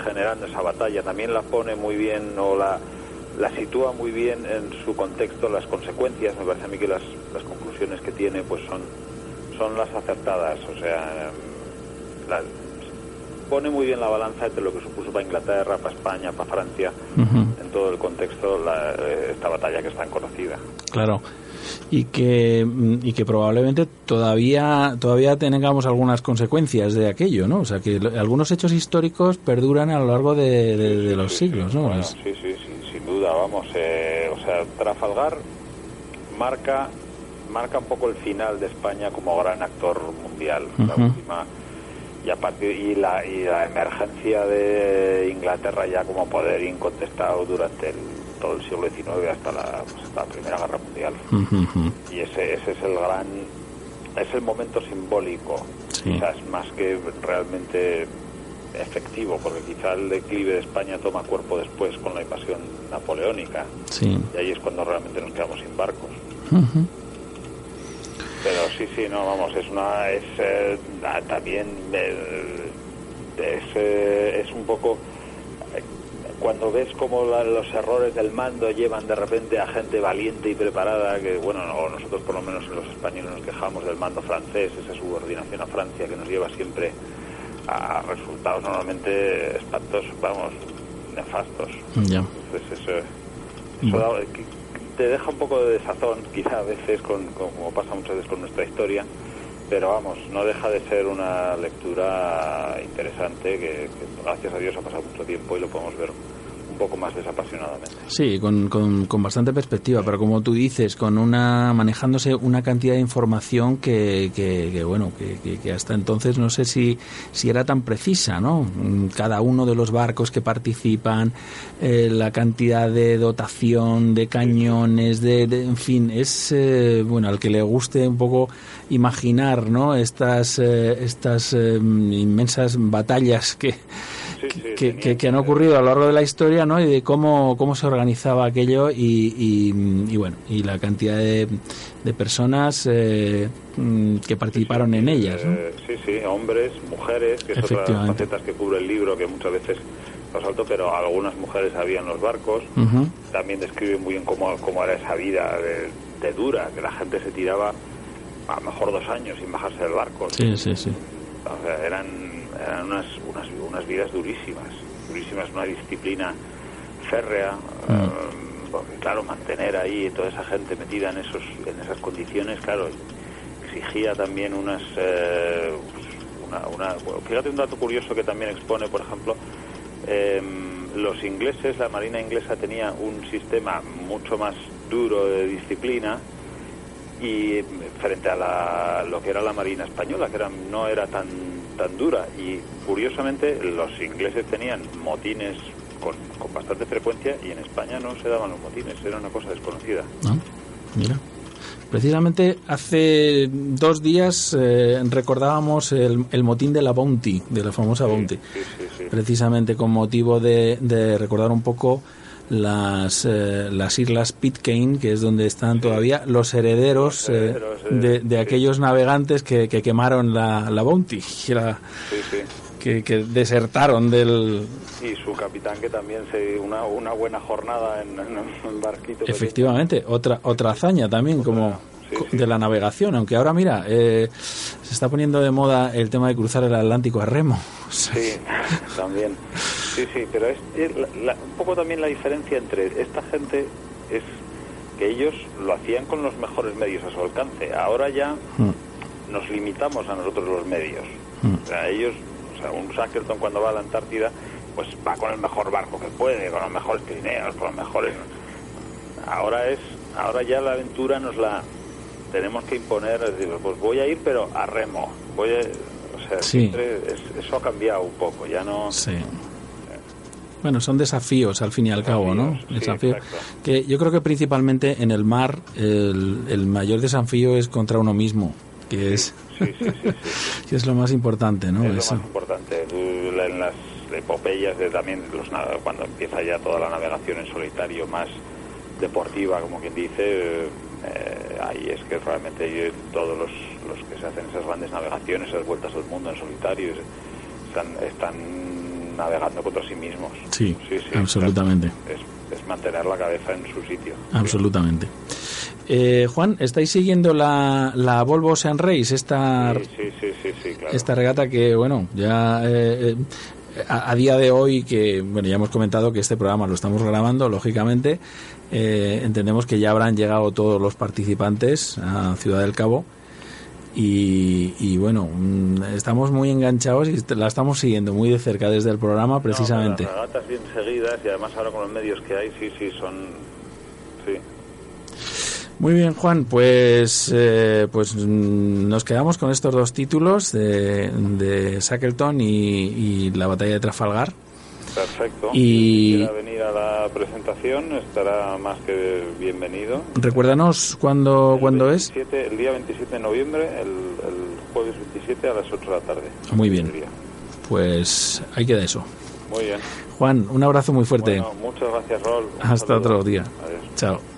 generando esa batalla. También la pone muy bien o la, la sitúa muy bien en su contexto, las consecuencias. Me parece a mí que las, las conclusiones que tiene pues son, son las acertadas. O sea, pone muy bien la balanza entre lo que supuso para Inglaterra, para España, para Francia, en todo el contexto, la- eh, esta batalla que es tan conocida. Claro. Y que, mm, y que probablemente todavía todavía tengamos algunas consecuencias de aquello, ¿no? O sea, que lo- algunos hechos históricos perduran a lo largo de, de- de los siglos, ¿no? Bueno, Es- sí, sí, sí, sin duda, vamos. eh, o sea, Trafalgar marca marca un poco el final de España como gran actor mundial. La última y a partir y la y la emergencia de Inglaterra ya como poder incontestado durante el- todo el siglo XIX hasta la, pues, hasta la Primera Guerra Mundial. Y ese, ese es el gran es el momento simbólico Sí. quizás más que realmente efectivo porque quizá el declive de España toma cuerpo después con la invasión napoleónica Sí. y ahí es cuando realmente nos quedamos sin barcos. Pero sí sí no vamos es una es eh, también eh, es, eh, es un poco cuando ves como la- los errores del mando llevan de repente a gente valiente y preparada que bueno no- nosotros por lo menos los españoles nos quejamos del mando francés esa subordinación a Francia que nos lleva siempre a resultados normalmente espantosos vamos nefastos Ya. entonces eso, eso da- te deja un poco de desazón, quizá a veces, con, como pasa muchas veces con nuestra historia, pero vamos, no deja de ser una lectura interesante que gracias a Dios ha pasado mucho tiempo y lo podemos ver un poco más desapasionadamente. Sí, con, con, con bastante perspectiva, pero como tú dices, con una manejándose una cantidad de información que, que, que bueno, que, que- hasta entonces no sé si, si era tan precisa, ¿no? Mm, Cada uno de los barcos que participan, eh, la cantidad de dotación, de cañones, de, de- en fin, es eh, bueno al que le guste un poco imaginar, ¿no? Estas eh, estas eh, inmensas batallas que que, que- que han ocurrido a lo largo de la historia, ¿no? Y de cómo, cómo se organizaba aquello y, y, y, bueno, y la cantidad de, de personas eh, mm, que participaron en ellas, ¿no? Eh, sí, sí, hombres, mujeres, que es otra de las facetas que cubre el libro, que muchas veces lo salto, pero algunas mujeres había en los barcos. Ujú. También describe muy bien cómo, cómo era esa vida de, de dura, que la gente se tiraba a lo mejor dos años sin bajarse del barco. Sí, sí, sí. O sea, eran, eran unas, unas, unas vidas durísimas, durísimas, una disciplina férrea, eh, porque claro, mantener ahí toda esa gente metida en, esos, en esas condiciones, claro, exigía también unas... eh, una, una- bueno, fíjate un dato curioso que también expone, por ejemplo, eh, los ingleses, la Marina inglesa tenía un sistema mucho más duro de disciplina y frente a la- lo que era la Marina española, que era, no era tan, tan dura. Y curiosamente los ingleses tenían motines con, con bastante frecuencia y en España no se daban los motines, era una cosa desconocida. ¿no? Mira. Precisamente hace dos días eh, recordábamos el, el motín de la Bounty, de la famosa Bounty. Sí, sí, sí. precisamente con motivo de, de recordar un poco las, eh, las islas Pitcairn, que es donde están todavía los herederos, Los herederos, eh, eh, de, de sí. aquellos navegantes que, que quemaron la, la Bounty, Sí, sí. que, que desertaron del... Y su capitán que también se una, una buena jornada en, barquito. pequeño. Efectivamente, otra, otra hazaña también como sí, de la navegación, aunque ahora mira, eh, se está poniendo de moda el tema de cruzar el Atlántico a remo. Sí, también. Sí, sí, pero es, es la- la- un poco también la diferencia entre esta gente es que ellos lo hacían con los mejores medios a su alcance. Ahora ya mm, nos limitamos a nosotros los medios. Mm. O sea, ellos, o sea, un Shackleton cuando va a la Antártida, pues va con el mejor barco que puede, con los mejores trineos, con los mejores. Ahora es, ahora ya la aventura nos la tenemos que imponer, es decir, pues voy a ir pero a remo, voy a, o sea, Sí. siempre es- eso ha cambiado un poco, ya no. Sí. Bueno, son desafíos al fin y al cabo, ¿no? Desafíos, sí, Desafíos exacto. que yo creo que principalmente en el mar el, el mayor desafío es contra uno mismo, que es Sí, es lo más importante, ¿no? es Eso. lo más importante. En las epopeyas de también los, cuando empieza ya toda la navegación en solitario más deportiva, como quien dice, eh, ahí es que realmente eh, todos los, los que se hacen esas grandes navegaciones, esas vueltas al mundo en solitario, es- están, están navegando contra sí mismos. Sí, absolutamente. Es, es mantener la cabeza en su sitio. Absolutamente. Eh, Juan, ¿estáis siguiendo la, la Volvo Ocean Race, esta, Sí, sí, sí, sí, sí, claro. esta regata que, bueno, ya eh, eh, a, a día de hoy, que, bueno, ya hemos comentado que este programa lo estamos grabando, lógicamente, eh, entendemos que ya habrán llegado todos los participantes a Ciudad del Cabo. Y, y, bueno, mm, estamos muy enganchados y la estamos siguiendo muy de cerca desde el programa, precisamente. No, las regatas bien seguidas y además ahora con los medios que hay, sí, sí, son... Muy bien, Juan, pues, eh, pues mm, nos quedamos con estos dos títulos de, de Shackleton y, y la batalla de Trafalgar. Perfecto. Y- Si venir a la presentación estará más que bienvenido. Recuérdanos cuándo, El cuándo es. 27 El día 27 de noviembre, el, el jueves 27 a las 8 de la tarde. Muy bien. Pues ahí queda eso. Muy bien. Juan, un abrazo muy fuerte. Bueno, muchas gracias, Rol. Un Hasta saludo. otro día. Adiós. Chao.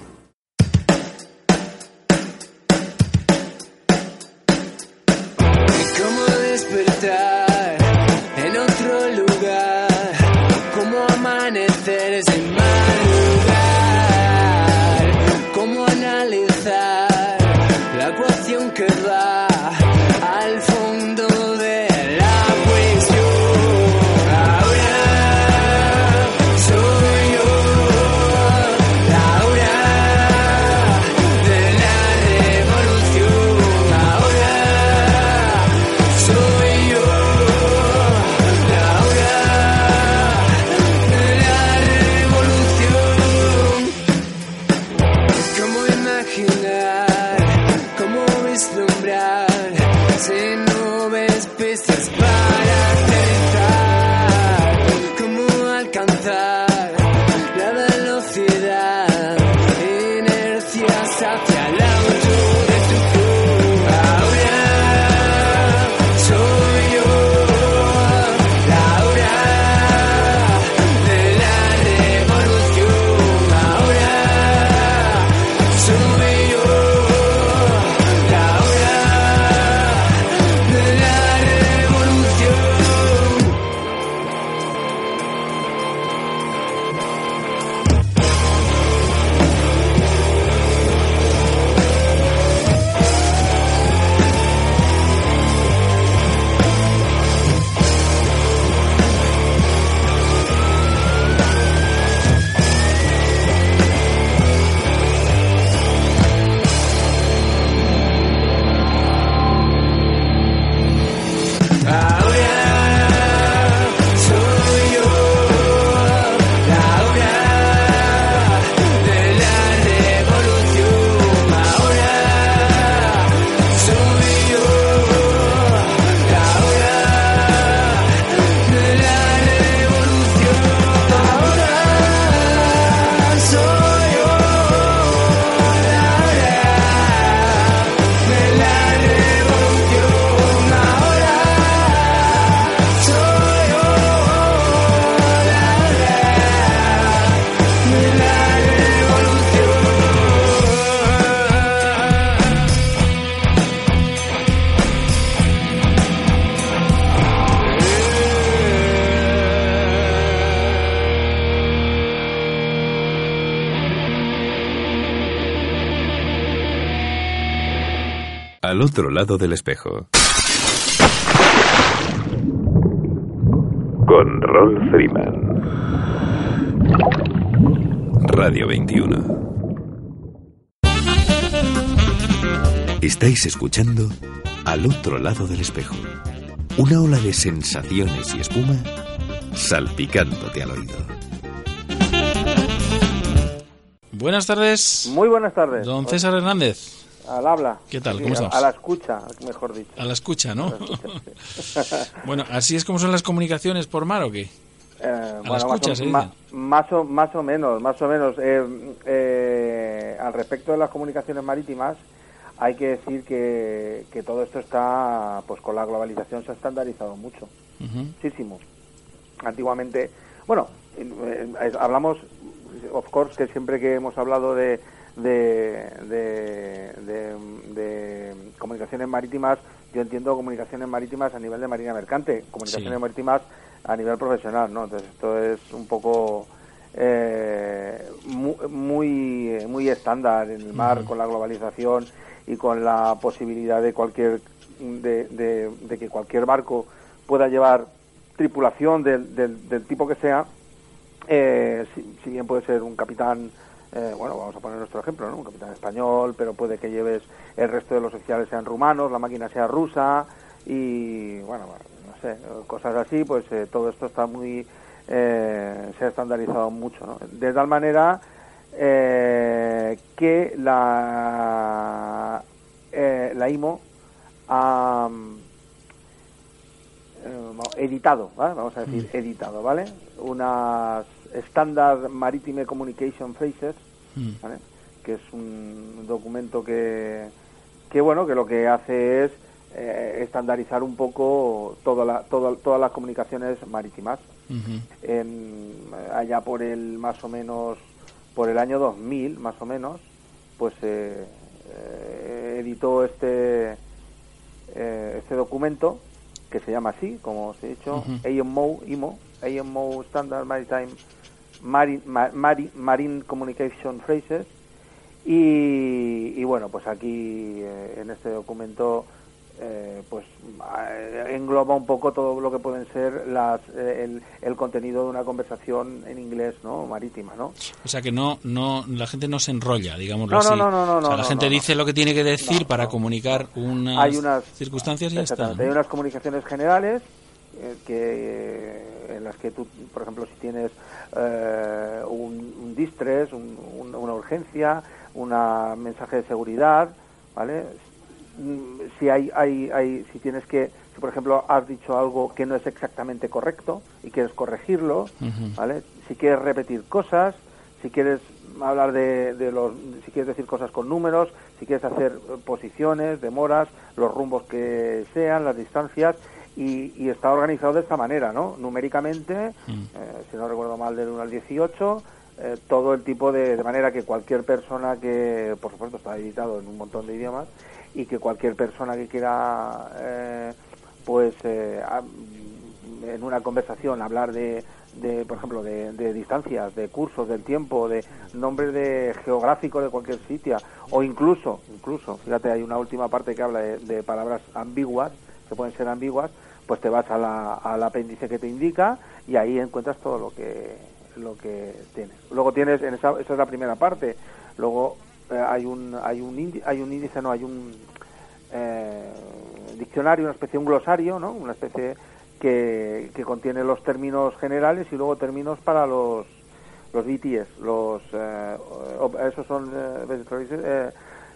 Al otro lado del espejo. Con Rolf Freeman. Radio 21. Estáis escuchando Al otro lado del espejo. Una ola de sensaciones y espuma salpicándote al oído. Buenas tardes, Muy buenas tardes. don César Hernández. Al habla. ¿Qué tal? Sí, ¿Cómo a- estamos? A la escucha, mejor dicho. A la escucha, ¿no? bueno, ¿así es como son las comunicaciones por mar o qué? Eh, la escucha, más, o, más, o, más o menos, más o menos. Eh, eh, al respecto de las comunicaciones marítimas, hay que decir que, que todo esto está, pues con la globalización se ha estandarizado mucho, muchísimo. Antiguamente, bueno, eh, eh, hablamos, of course, que siempre que hemos hablado de, de, de, de- de comunicaciones marítimas, yo entiendo comunicaciones marítimas a nivel de marina mercante, comunicaciones Sí. marítimas a nivel profesional, ¿no? Entonces esto es un poco eh, mu- muy, muy estándar en el mar con la globalización y con la posibilidad de cualquier de, de- de que cualquier barco pueda llevar tripulación del, del, del tipo que sea eh, si, si bien puede ser un capitán, eh, bueno, vamos a poner nuestro ejemplo, ¿no? Un capitán español, pero puede que lleves el resto de los oficiales sean rumanos, la máquina sea rusa y, bueno, no sé, cosas así, pues eh, todo esto está muy, eh, se ha estandarizado mucho, ¿no? De tal manera eh, que la, eh, la IMO ha editado, ¿vale? vamos a decir editado, ¿vale? Unas Standard Maritime Communication Phrases, Mm. ¿vale? Que es un documento que, que bueno, que lo que hace es eh, estandarizar un poco toda la, toda- todas las comunicaciones marítimas. En, allá por el más o menos, por el año 2000, más o menos, pues eh, eh, editó este eh, este documento que se llama así, como os he dicho, Ujú. AMO, IMO, AMO Standard Maritime Marine, Ma- Mari- Marine Communication Phrases y, y bueno, pues aquí eh, en este documento eh, pues eh, engloba un poco todo lo que pueden ser las, eh, el, el contenido de una conversación en inglés, ¿no? Marítima, ¿no? O sea que no, no, la gente no se enrolla, digámoslo No, no, así. no, no, no, o sea, no, la gente dice lo que tiene que decir para comunicar unas, hay unas circunstancias y ya está. hay unas comunicaciones generales que en las que tú por ejemplo si tienes eh, un, un distress un- un- una urgencia un mensaje de seguridad vale Mm, si hay, hay, hay si tienes que si por ejemplo has dicho algo que no es exactamente correcto y quieres corregirlo. ¿vale? Si quieres repetir cosas, si quieres hablar de, de los, si quieres decir cosas con números, si quieres hacer eh, posiciones, demoras, los rumbos que sean, las distancias, y, y está organizado de esta manera, ¿no? Numéricamente, Mm. eh, si no recuerdo mal, del 1 al 18, eh, todo el tipo de, de manera que cualquier persona que, por supuesto, está editado en un montón de idiomas, y que cualquier persona que quiera, eh, pues, eh, a- en una conversación hablar de, de por ejemplo, de, de distancias, de cursos, del tiempo, de nombres de geográficos de cualquier sitio, o incluso, incluso, fíjate, hay una última parte que habla de, de palabras ambiguas, que pueden ser ambiguas, pues te vas a la, al apéndice que te indica y ahí encuentras todo lo que lo que tienes. Luego tienes, en esa, esa es la primera parte. Luego eh, hay un hay un indi- hay un índice, no hay un eh, diccionario, una especie un glosario, ¿no? Una especie que, que contiene los términos generales y luego términos para los los BTS, los eh, esos son eh,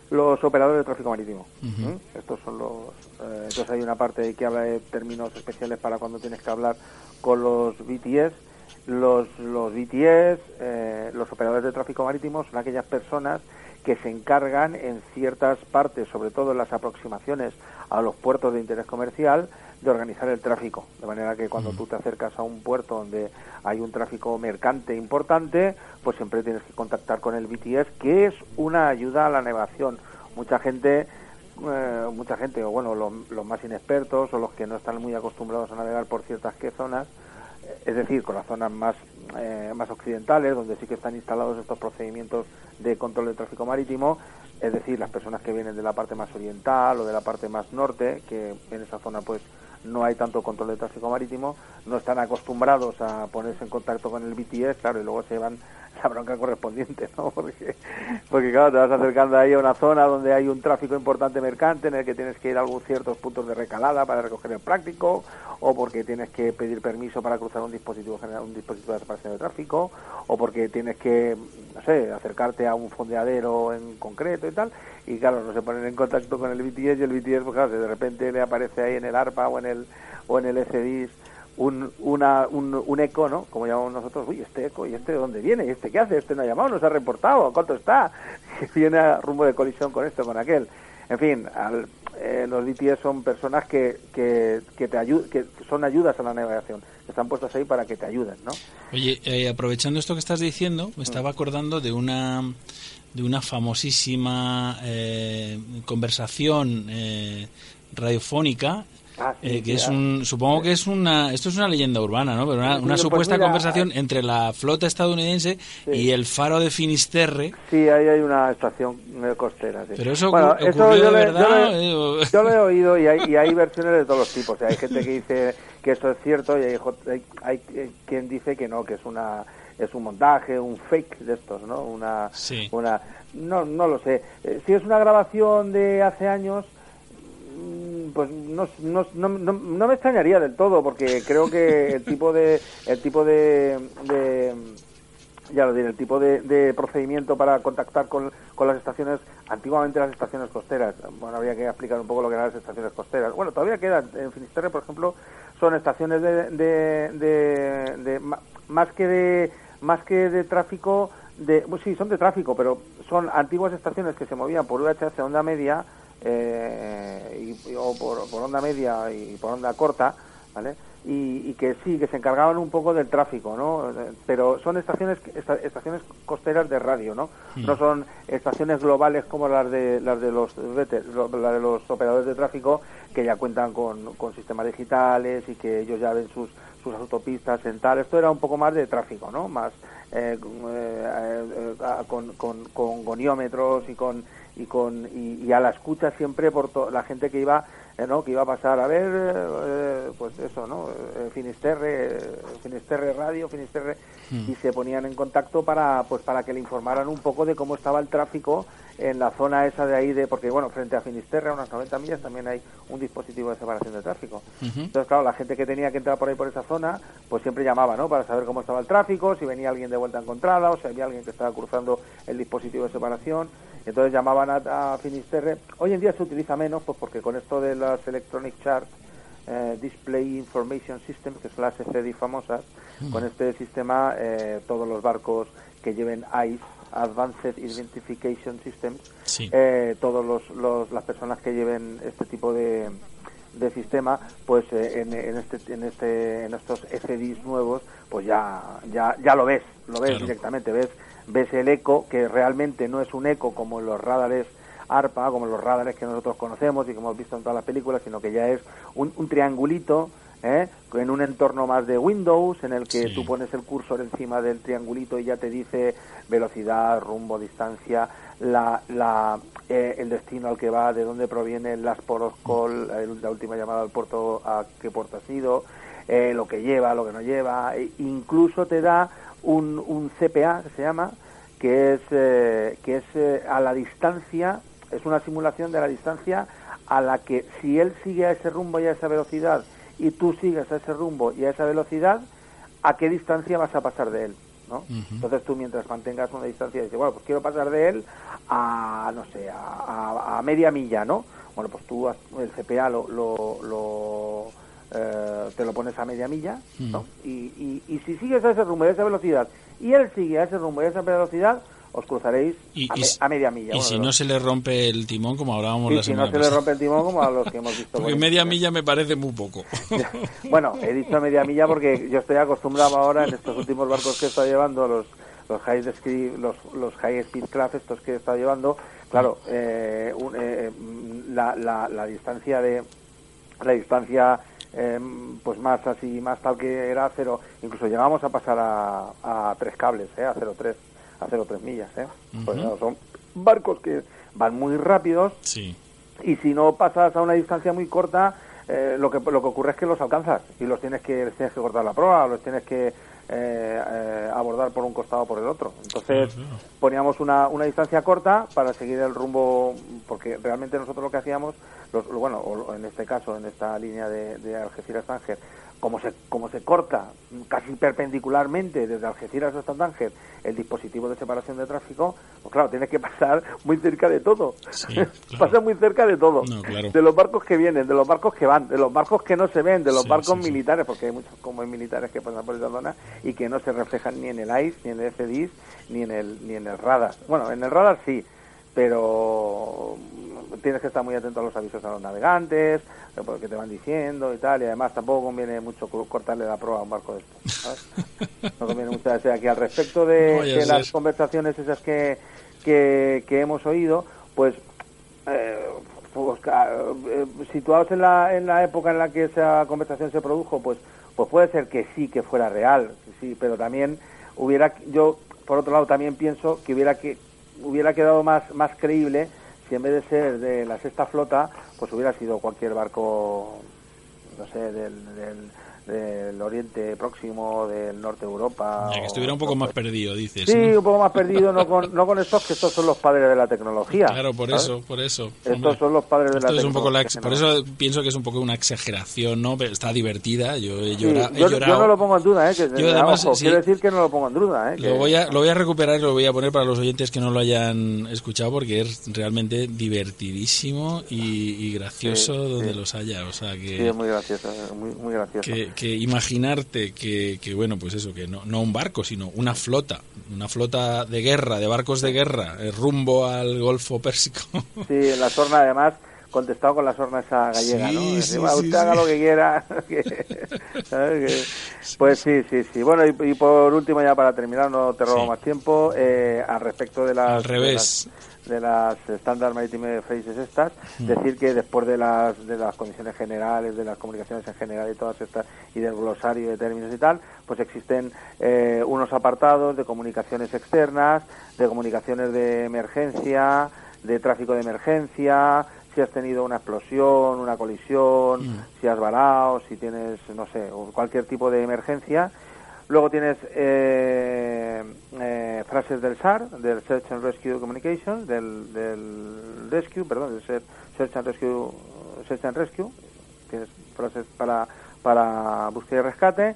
los operadores de tráfico marítimo. ¿Mm? Estos son los eh, entonces hay una parte que habla de términos especiales para cuando tienes que hablar con los BTS. Los, los BTS, eh, los operadores de tráfico marítimo, son aquellas personas que se encargan en ciertas partes, sobre todo en las aproximaciones a los puertos de interés comercial, de organizar el tráfico. De manera que cuando tú te acercas a un puerto donde hay un tráfico mercante importante, pues siempre tienes que contactar con el BTS, que es una ayuda a la navegación. Mucha gente eh, mucha gente, o bueno, los, los más inexpertos o los que no están muy acostumbrados a navegar por ciertas que zonas, eh, es decir, con las zonas más, eh, más occidentales, donde sí que están instalados estos procedimientos de control de tráfico marítimo, es decir, las personas que vienen de la parte más oriental o de la parte más norte, que en esa zona pues no hay tanto control de tráfico marítimo, no están acostumbrados a ponerse en contacto con el BTS, claro, y luego se van la bronca correspondiente, ¿no? Porque, porque claro, te vas acercando ahí a una zona donde hay un tráfico importante mercante en el que tienes que ir a algunos ciertos puntos de recalada para recoger el práctico, o porque tienes que pedir permiso para cruzar un dispositivo general, un dispositivo de separación de tráfico, o porque tienes que, no sé, acercarte a un fondeadero en concreto y tal, y claro, no se ponen en contacto con el BTS y el BTS, pues claro, si de repente le aparece ahí en el ARPA o en el, o en el ECDIS un, una, un, un eco, ¿no? Como llamamos nosotros, uy, este eco, ¿y este de dónde viene? ¿Y este qué hace? Este no ha llamado, no se ha reportado, ¿cuánto está? Y viene a rumbo de colisión con esto, con aquel. En fin, al, eh, los DTS son personas que, que, que te ayud que son ayudas a la navegación, que están puestos ahí para que te ayuden, ¿no? Oye, eh, aprovechando esto que estás diciendo, me estaba acordando de una de una famosísima eh, conversación eh, radiofónica Ah, sí, eh, que sí, es un supongo que es una esto es una leyenda urbana no pero una, Sí, una pues supuesta mira, conversación entre la flota estadounidense y el faro de Finisterre Sí, ahí hay una estación eh, costera. sí. Pero eso bueno, ocur- eso ocurrió yo de le- verdad, Yo, le- eh, yo lo he oído y hay, y hay versiones de todos los tipos. O sea, hay gente que dice que eso es cierto y hay, hay, hay, eh, quien dice que no, que es una es un montaje, un fake de estos, ¿no? Una, Sí. una no, no lo sé. Eh, si es una grabación de hace años, pues no, no, no, no, me extrañaría del todo porque creo que el tipo de el tipo de, de ya lo diré, el tipo de, de procedimiento para contactar con, con las estaciones, antiguamente las estaciones costeras, bueno, habría que explicar un poco lo que eran las estaciones costeras. Bueno, todavía quedan, en Finisterre, por ejemplo, son estaciones de, de, de- más que de más que de tráfico, de, pues sí, son de tráfico, pero son antiguas estaciones que se movían por UHF onda media, eh, y, o por, por onda media y por onda corta, ¿vale? Y, y que sí, que se encargaban un poco del tráfico, ¿no? Pero son estaciones esta- estaciones costeras de radio, ¿no? No son estaciones globales como las de las de los la de los operadores de tráfico que ya cuentan con, con sistemas digitales y que ellos ya ven sus sus autopistas en tal. Esto era un poco más de tráfico, ¿no? Más eh, eh, eh, con, con, con goniómetros y con y con y, y a la escucha siempre por to- la gente que iba eh, ¿no? que iba a pasar a ver eh, pues eso no Eh, Finisterre eh, Finisterre Radio Finisterre y se ponían en contacto para pues para que le informaran un poco de cómo estaba el tráfico en la zona esa de ahí de porque bueno frente a Finisterre a unas 90 millas también hay un dispositivo de separación de tráfico. Entonces claro la gente que tenía que entrar por ahí por esa zona pues siempre llamaba no para saber cómo estaba el tráfico si venía alguien de vuelta encontrada o si había alguien que estaba cruzando el dispositivo de separación entonces llamaban a, a Finisterre. Hoy en día se utiliza menos, pues porque con esto de las Electronic Chart eh, Display Information System, que son las ECDI famosas, con este sistema eh, todos los barcos que lleven ICE, Advanced Identification Systems, Sí. eh, todos los, los- las personas que lleven este tipo de, de sistema, pues eh, en, en este en este en estos FDIs nuevos, pues ya ya ya lo ves, lo ves Claro. directamente, ves ves el eco que realmente no es un eco como en los radares ARPA, como en los radares que nosotros conocemos y que hemos visto en todas las películas, sino que ya es un, un triangulito ¿eh? en un entorno más de Windows, en el que Sí. tú pones el cursor encima del triangulito y ya te dice velocidad, rumbo, distancia, la, la, eh, el destino al que va, de dónde proviene port of call, la última llamada al puerto, a qué puerto ha sido, eh, lo que lleva, lo que no lleva, e incluso te da un, un CPA que se llama, que es, eh, que es eh, a la distancia, es una simulación de la distancia a la que si él sigue a ese rumbo y a esa velocidad y tú sigues a ese rumbo y a esa velocidad, a qué distancia vas a pasar de él. ¿no? Entonces tú mientras mantengas una distancia dices, bueno, pues quiero pasar de él a, no sé, a, a- a media milla, ¿no? Bueno, pues tú el CPA lo, lo, lo, eh, te lo pones a media milla, ¿no? Y, y, y si sigues a ese rumbo y a esa velocidad y él sigue a ese rumbo y a esa velocidad, os cruzaréis Y- a, me- media milla. Y si no se le rompe el timón, como hablábamos sí, la si no se le rompe el timón como a los que hemos visto. Porque por media milla me parece muy poco. Bueno, he dicho media milla porque yo estoy acostumbrado ahora en estos últimos barcos que he estado llevando, los los high, speed, los, los high speed craft estos que he estado llevando, claro, eh, un- eh, mm, la, la, la distancia de la distancia eh, pues más así, más tal que era cero, incluso llegamos a pasar a, a tres cables, eh, a 0,3 a 0,3 millas, eh. Pues, son barcos que van muy rápidos Sí. y si no pasas a una distancia muy corta, eh, lo que lo que ocurre es que los alcanzas y los tienes que les tienes que cortar la proa, o los tienes que eh, eh, abordar por un costado o por el otro. Entonces poníamos una, una distancia corta para seguir el rumbo, porque realmente nosotros lo que hacíamos, los- lo- bueno, o en este caso, en esta línea de, de Algeciras-Tánger, como se, como se corta casi perpendicularmente desde Algeciras hasta Tánger el dispositivo de separación de tráfico, pues claro, tienes que pasar muy cerca de todo. Sí, claro. Pasa muy cerca de todo. No, claro. De los barcos que vienen, de los barcos que van, de los barcos que no se ven, de los Sí, barcos sí, militares, porque hay muchos como hay militares que pasan por esa zona y que no se reflejan ni en el ICE, ni en el FDIS, ni en el, ni en el radar. Bueno, en el radar sí, pero tienes que estar muy atento a los avisos a los navegantes, porque te van diciendo y tal, y además tampoco conviene mucho co- cortarle la proa a un barco de ¿sabes? No conviene mucho. Sea, que al respecto de, No, las conversaciones esas que, que, que hemos oído, pues, eh, pues, eh, situados en la, en la época en la que esa conversación se produjo, pues, pues puede ser que sí, que fuera real, sí, pero también hubiera, yo, por otro lado, también pienso que hubiera que hubiera quedado más, más creíble si en vez de ser de la sexta flota, pues hubiera sido cualquier barco, no sé, del, del, del Oriente Próximo, del Norte de Europa. Ya, que estuviera un poco más perdido, dices. Sí, ¿no? un poco más perdido, no con, no con estos, que estos son los padres de la tecnología. Claro, por ¿sabes? eso, por eso. Estos Hombre, son los padres de la es un poco la tecnología. por eso pienso que es un poco una exageración, ¿no? Pero está divertida. Yo he, Sí, llora- he yo, llorado. yo no lo pongo en duda, ¿eh? Que, Yo además, ojo, sí. quiero decir que no lo pongo en duda, ¿eh? que- Lo voy, a, lo voy a recuperar y lo voy a poner para los oyentes que no lo hayan escuchado porque es realmente divertidísimo y, y gracioso Sí, donde sí. los haya. O sea que, Sí, es muy gracioso, muy, muy gracioso. que, que imaginarte que, que, bueno, pues eso, que no, no un barco, sino una flota, una flota de guerra, de barcos de guerra, eh, rumbo al Golfo Pérsico. Sí, en la sorna además contestado con la sorna esa gallega, Sí, ¿no? sí, Decir, "Bueno, sí, usted haga lo que quiera. Pues sí, sí, sí. Bueno, y, y por último ya para terminar, no te robo más tiempo, eh, al respecto de las... Al revés. De las, de las Standard Maritime Phrases estas, decir que después de las, de las condiciones generales, de las comunicaciones en general y todas estas, y del glosario de términos y tal, pues existen eh, unos apartados de comunicaciones externas, de comunicaciones de emergencia, de tráfico de emergencia, si has tenido una explosión, una colisión, si has varado, si tienes, no sé, cualquier tipo de emergencia. Luego tienes eh, eh, frases del SAR, del Search and Rescue Communications, del, del Rescue, perdón, del Search, Search and Rescue, Search and Rescue, tienes frases para, para búsqueda y rescate.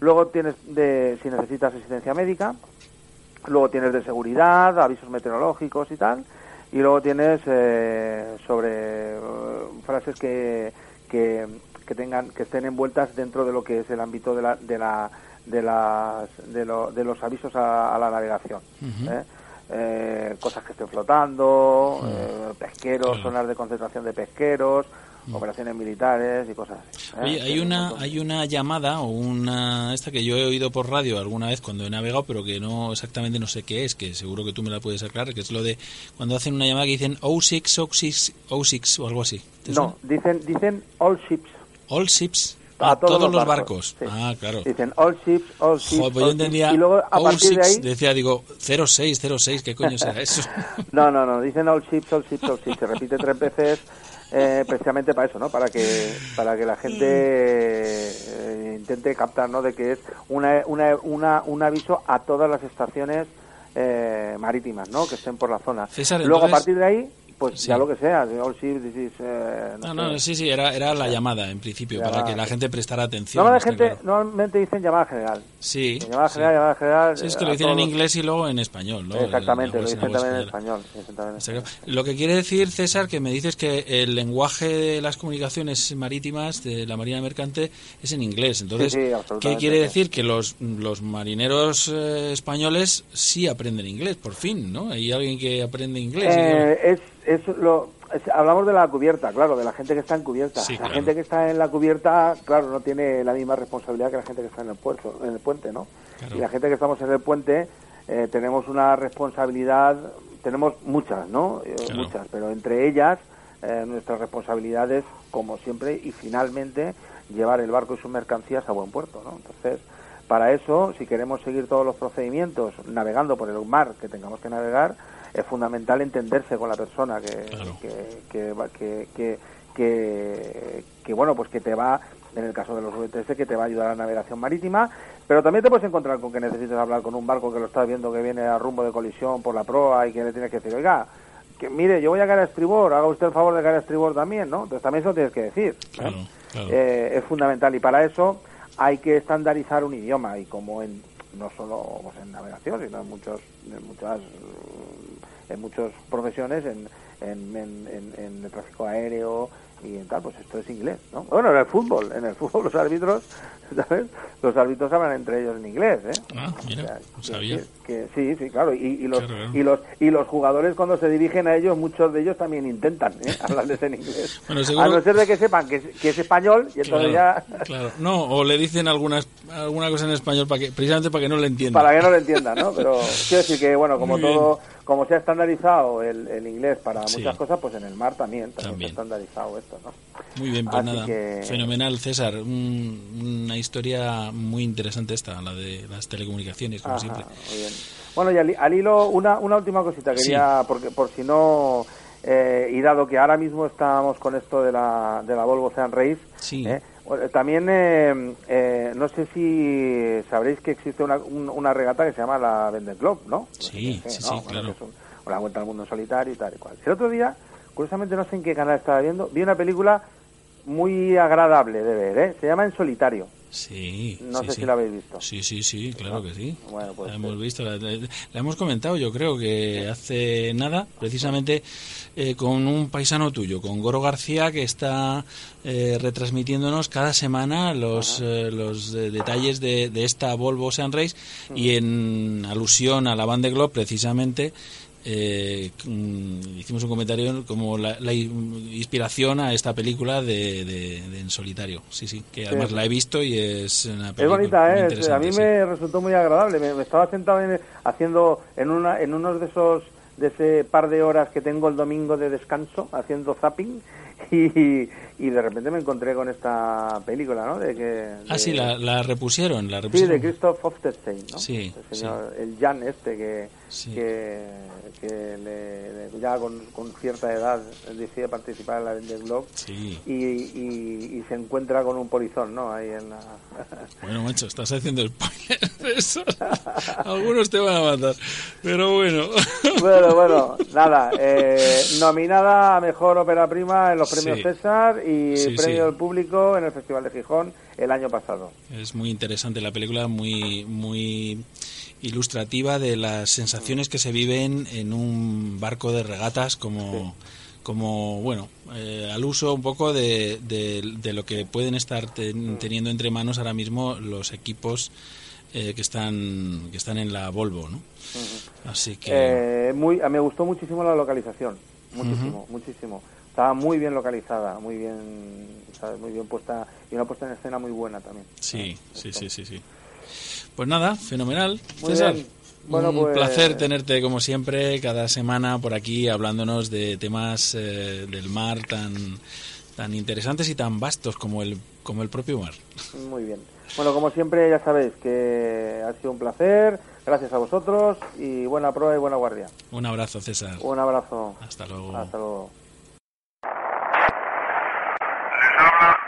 Luego tienes de si necesitas asistencia médica. Luego tienes de seguridad, avisos meteorológicos y tal. Y luego tienes eh, sobre eh, frases que, que, que tengan que estén envueltas dentro de lo que es el ámbito de la de la de las de, lo- de los avisos a, a la navegación ¿eh? Eh, cosas que estén flotando eh, pesqueros zonas de concentración de pesqueros operaciones militares y cosas así ¿eh? Oye, hay una, hay una llamada o una esta que yo he oído por radio alguna vez cuando he navegado, pero que no exactamente no sé qué es, que seguro que tú me la puedes aclarar, que es lo de cuando hacen una llamada que dicen 06, 06, 06 o algo así. ¿Te no dicen dicen all ships? All ships. A todos, los barcos. sí. Ah, claro. Dicen all ships, all ships. Joder, pues yo ships. Y luego a partir de 06, ahí. decía, digo, 06, 06, ¿qué coño será eso? No, no, no, dicen all ships, all ships, all ships. Se repite tres veces eh, precisamente para eso, ¿no? Para que para que la gente eh, intente captar, ¿no? De que es una, una, una, un aviso a todas las estaciones eh, marítimas, ¿no? Que estén por la zona. César, Luego a partir de ahí, pues Sí. ya lo que sea, this is, eh, No, no, sí, sí, era, era la llamada en principio, para que la gente prestara atención. Normalmente, está gente, claro. normalmente dicen llamada general. Sí. Llamada sí. general, llamada general. Sí, es eh, que lo a dicen en todos inglés y luego en español, ¿no? Exactamente, En lo dicen también en español. Lo que quiere decir, César, que me dices que el lenguaje de las comunicaciones marítimas de la Marina Mercante es en inglés. Entonces, ¿qué quiere decir? Que los, los marineros eh, españoles sí aprenden inglés, por fin, ¿no? Hay alguien que aprende inglés. Eh, es, es lo, es- hablamos de la cubierta, claro, de la gente que está en cubierta. Sí, la claro. gente que está en la cubierta, claro, no tiene la misma responsabilidad que la gente que está en el puerto, en el puente, ¿no? Claro. Y la gente que estamos en el puente eh, tenemos una responsabilidad, tenemos muchas, ¿no? Eh, Claro. Muchas, pero entre ellas eh, nuestras responsabilidades, como siempre, y finalmente llevar el barco y sus mercancías a buen puerto, ¿no? Entonces, para eso, si queremos seguir todos los procedimientos navegando por el mar que tengamos que navegar, es fundamental entenderse con la persona que, Claro. que, que, que, bueno, pues que te va, en el caso de los VTS, que te va a ayudar a la navegación marítima, pero también te puedes encontrar con que necesitas hablar con un barco que lo estás viendo que viene a rumbo de colisión por la proa y que le tienes que decir, oiga, que mire, yo voy a caer a estribor, haga usted el favor de caer a estribor también, ¿no? Entonces también eso tienes que decir. ¿eh? Claro. Eh, es fundamental y para eso hay que estandarizar un idioma y como en no solo pues, en navegación sino en muchos en muchas en muchas profesiones en, en, en- en- el tráfico aéreo y en tal pues esto es inglés no bueno en el fútbol en el fútbol los árbitros sabes los árbitros hablan entre ellos en inglés ¿eh? Ah, mira, O sea, no que- sabía. que- que sí sí claro y, y los Claro, y los y los jugadores cuando se dirigen a ellos muchos de ellos también intentan ¿eh? hablarles en inglés Bueno, seguro- a no ser de que sepan que es, que es español y entonces Claro, ya claro. No, o le dicen algunas, alguna cosa en español para que, precisamente para que no le entiendan. para que no lo entiendan, ¿no? Pero quiero decir que, bueno, como todo, como se ha estandarizado el, el inglés para Sí. muchas cosas, pues en el mar también, también, También. se ha estandarizado esto, ¿no? Muy bien, pues Así nada. que- Fenomenal, César. Un- una historia muy interesante esta, la de las telecomunicaciones, como Ajá, siempre. muy bien. Bueno, y al, al hilo, una, una última cosita, quería, porque por si no, eh, y dado que ahora mismo estamos con esto de la, de la Volvo Ocean Race, Sí. ¿eh? También, eh, eh, no sé si sabréis que existe una, un- una regata que se llama la Vendée Globe, ¿no? Sí, sí, claro. es un- la vuelta al mundo en solitario y tal y cual. El otro día, curiosamente no sé en qué canal estaba viendo, vi una película muy agradable de ver, ¿eh? Se llama En solitario. Sí. No sí, sé sí. si la habéis visto. Sí, sí, sí, claro que sí. Bueno, pues, la hemos visto, la, la- la hemos comentado yo creo que hace nada, precisamente eh, con un paisano tuyo, con Goro García, que está eh, retransmitiéndonos cada semana los, eh, los detalles de, de esta Volvo Ocean Race y en alusión a la Van de Globe precisamente eh, hicimos un comentario como la, la in- inspiración a esta película de, de- de En Solitario. Sí, sí, que además sí. la he visto y es una Es película bonita, muy ¿eh? Es- A mí sí. me resultó muy agradable. Me, me estaba sentado en- haciendo en una en unos de esos de ese par de horas que tengo el domingo de descanso haciendo zapping y, y de repente me encontré con esta película, ¿no? De que Ah, sí, la, la repusieron, la Sí, repusieron. de Christoph Hofstadter, ¿no? Sí, El señor, el Jan este que, Sí. que, que le- ya con, con cierta edad decide participar en la Vendée Globe Sí. y, y, y se encuentra con un polizón, ¿no? Ahí en la... Bueno, macho, estás haciendo spoiler de eso. Algunos te van a matar. Pero bueno. Bueno, bueno, nada, eh, nominada a Mejor Ópera Prima en los premios Sí. César y Sí, premio sí. del público en el Festival de Gijón el año pasado. Es muy interesante la película, muy, muy ilustrativa de las sensaciones que se viven en un barco de regatas como, como bueno, eh, al uso un poco de, de- de lo que pueden estar ten- teniendo entre manos ahora mismo los equipos eh, que están que están en la Volvo, ¿no? Así que Eh, muy, me gustó muchísimo la localización, muchísimo, muchísimo. Estaba muy bien localizada, muy bien, ¿sabes? muy bien puesta y una puesta en escena muy buena también. sí, sí, sí, sí, sí. Pues nada, fenomenal. Muy César, bien. Bueno, un pues- placer tenerte como siempre cada semana por aquí hablándonos de temas eh, del mar tan tan interesantes y tan vastos como el como el propio mar. Muy bien. Bueno, como siempre, ya sabéis que ha sido un placer. Gracias a vosotros y buena prueba y buena guardia. Un abrazo, César. Un abrazo. Hasta luego. Hasta luego. Les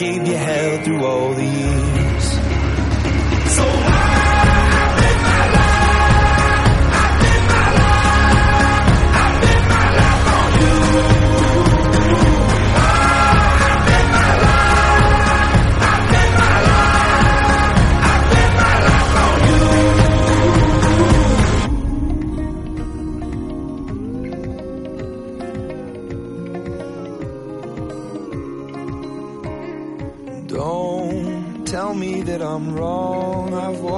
gave you hell through all the years.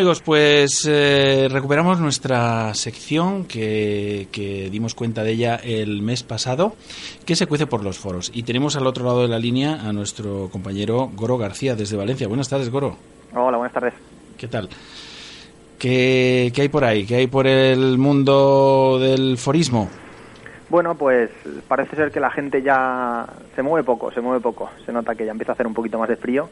Amigos, pues eh, recuperamos nuestra sección que, que dimos cuenta de ella el mes pasado, que se cuece por los foros. Y tenemos al otro lado de la línea a nuestro compañero Goro García desde Valencia. Buenas tardes, Goro. Hola, buenas tardes. ¿Qué tal? ¿Qué, qué hay por ahí? ¿Qué hay por el mundo del forismo? Bueno, pues parece ser que la gente ya se mueve poco, se mueve poco. Se nota que ya empieza a hacer un poquito más de frío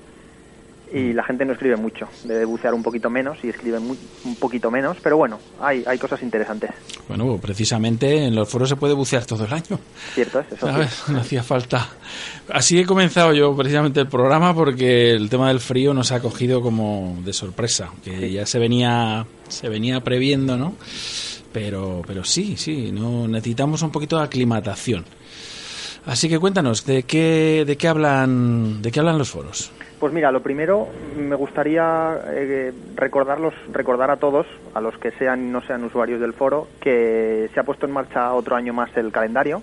y la gente no escribe mucho. Debe bucear un poquito menos y escribe un poquito menos, pero bueno, hay, hay cosas interesantes. Bueno, precisamente en los foros se puede bucear todo el año. Cierto es, eso sí. ¿Sabes? No hacía falta. Así he comenzado yo precisamente el programa porque el tema del frío nos ha cogido como de sorpresa, que ya se venía se venía previendo, ¿no? Pero pero sí, sí, no necesitamos un poquito de aclimatación. Así que cuéntanos de qué de qué hablan de qué hablan los foros. Pues mira, lo primero me gustaría eh, recordarlos, recordar a todos, a los que sean y no sean usuarios del foro, que se ha puesto en marcha otro año más el calendario.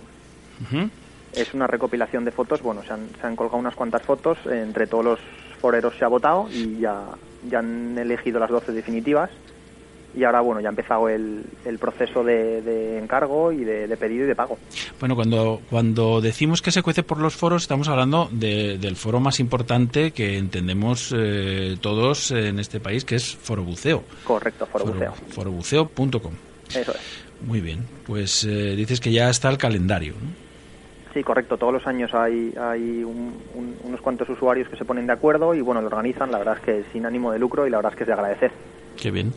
Es una recopilación de fotos, bueno, se han, se han colgado unas cuantas fotos, entre todos los foreros se ha votado y ya, ya han elegido las 12 definitivas. Y ahora, bueno, ya ha empezado el, el proceso de, de encargo y de, de pedido y de pago. Bueno, cuando, cuando decimos que se cuece por los foros, estamos hablando de- del foro más importante que entendemos eh, todos en este país, que es Foro Buceo. Correcto, foro buceo. Forobuceo.com. Eso es. Muy bien, pues eh, dices que ya está el calendario. ¿no? Sí, correcto. Todos los años hay, hay un- un- unos cuantos usuarios que se ponen de acuerdo y bueno, lo organizan. La verdad es que sin ánimo de lucro y la verdad es que es de agradecer. Qué bien.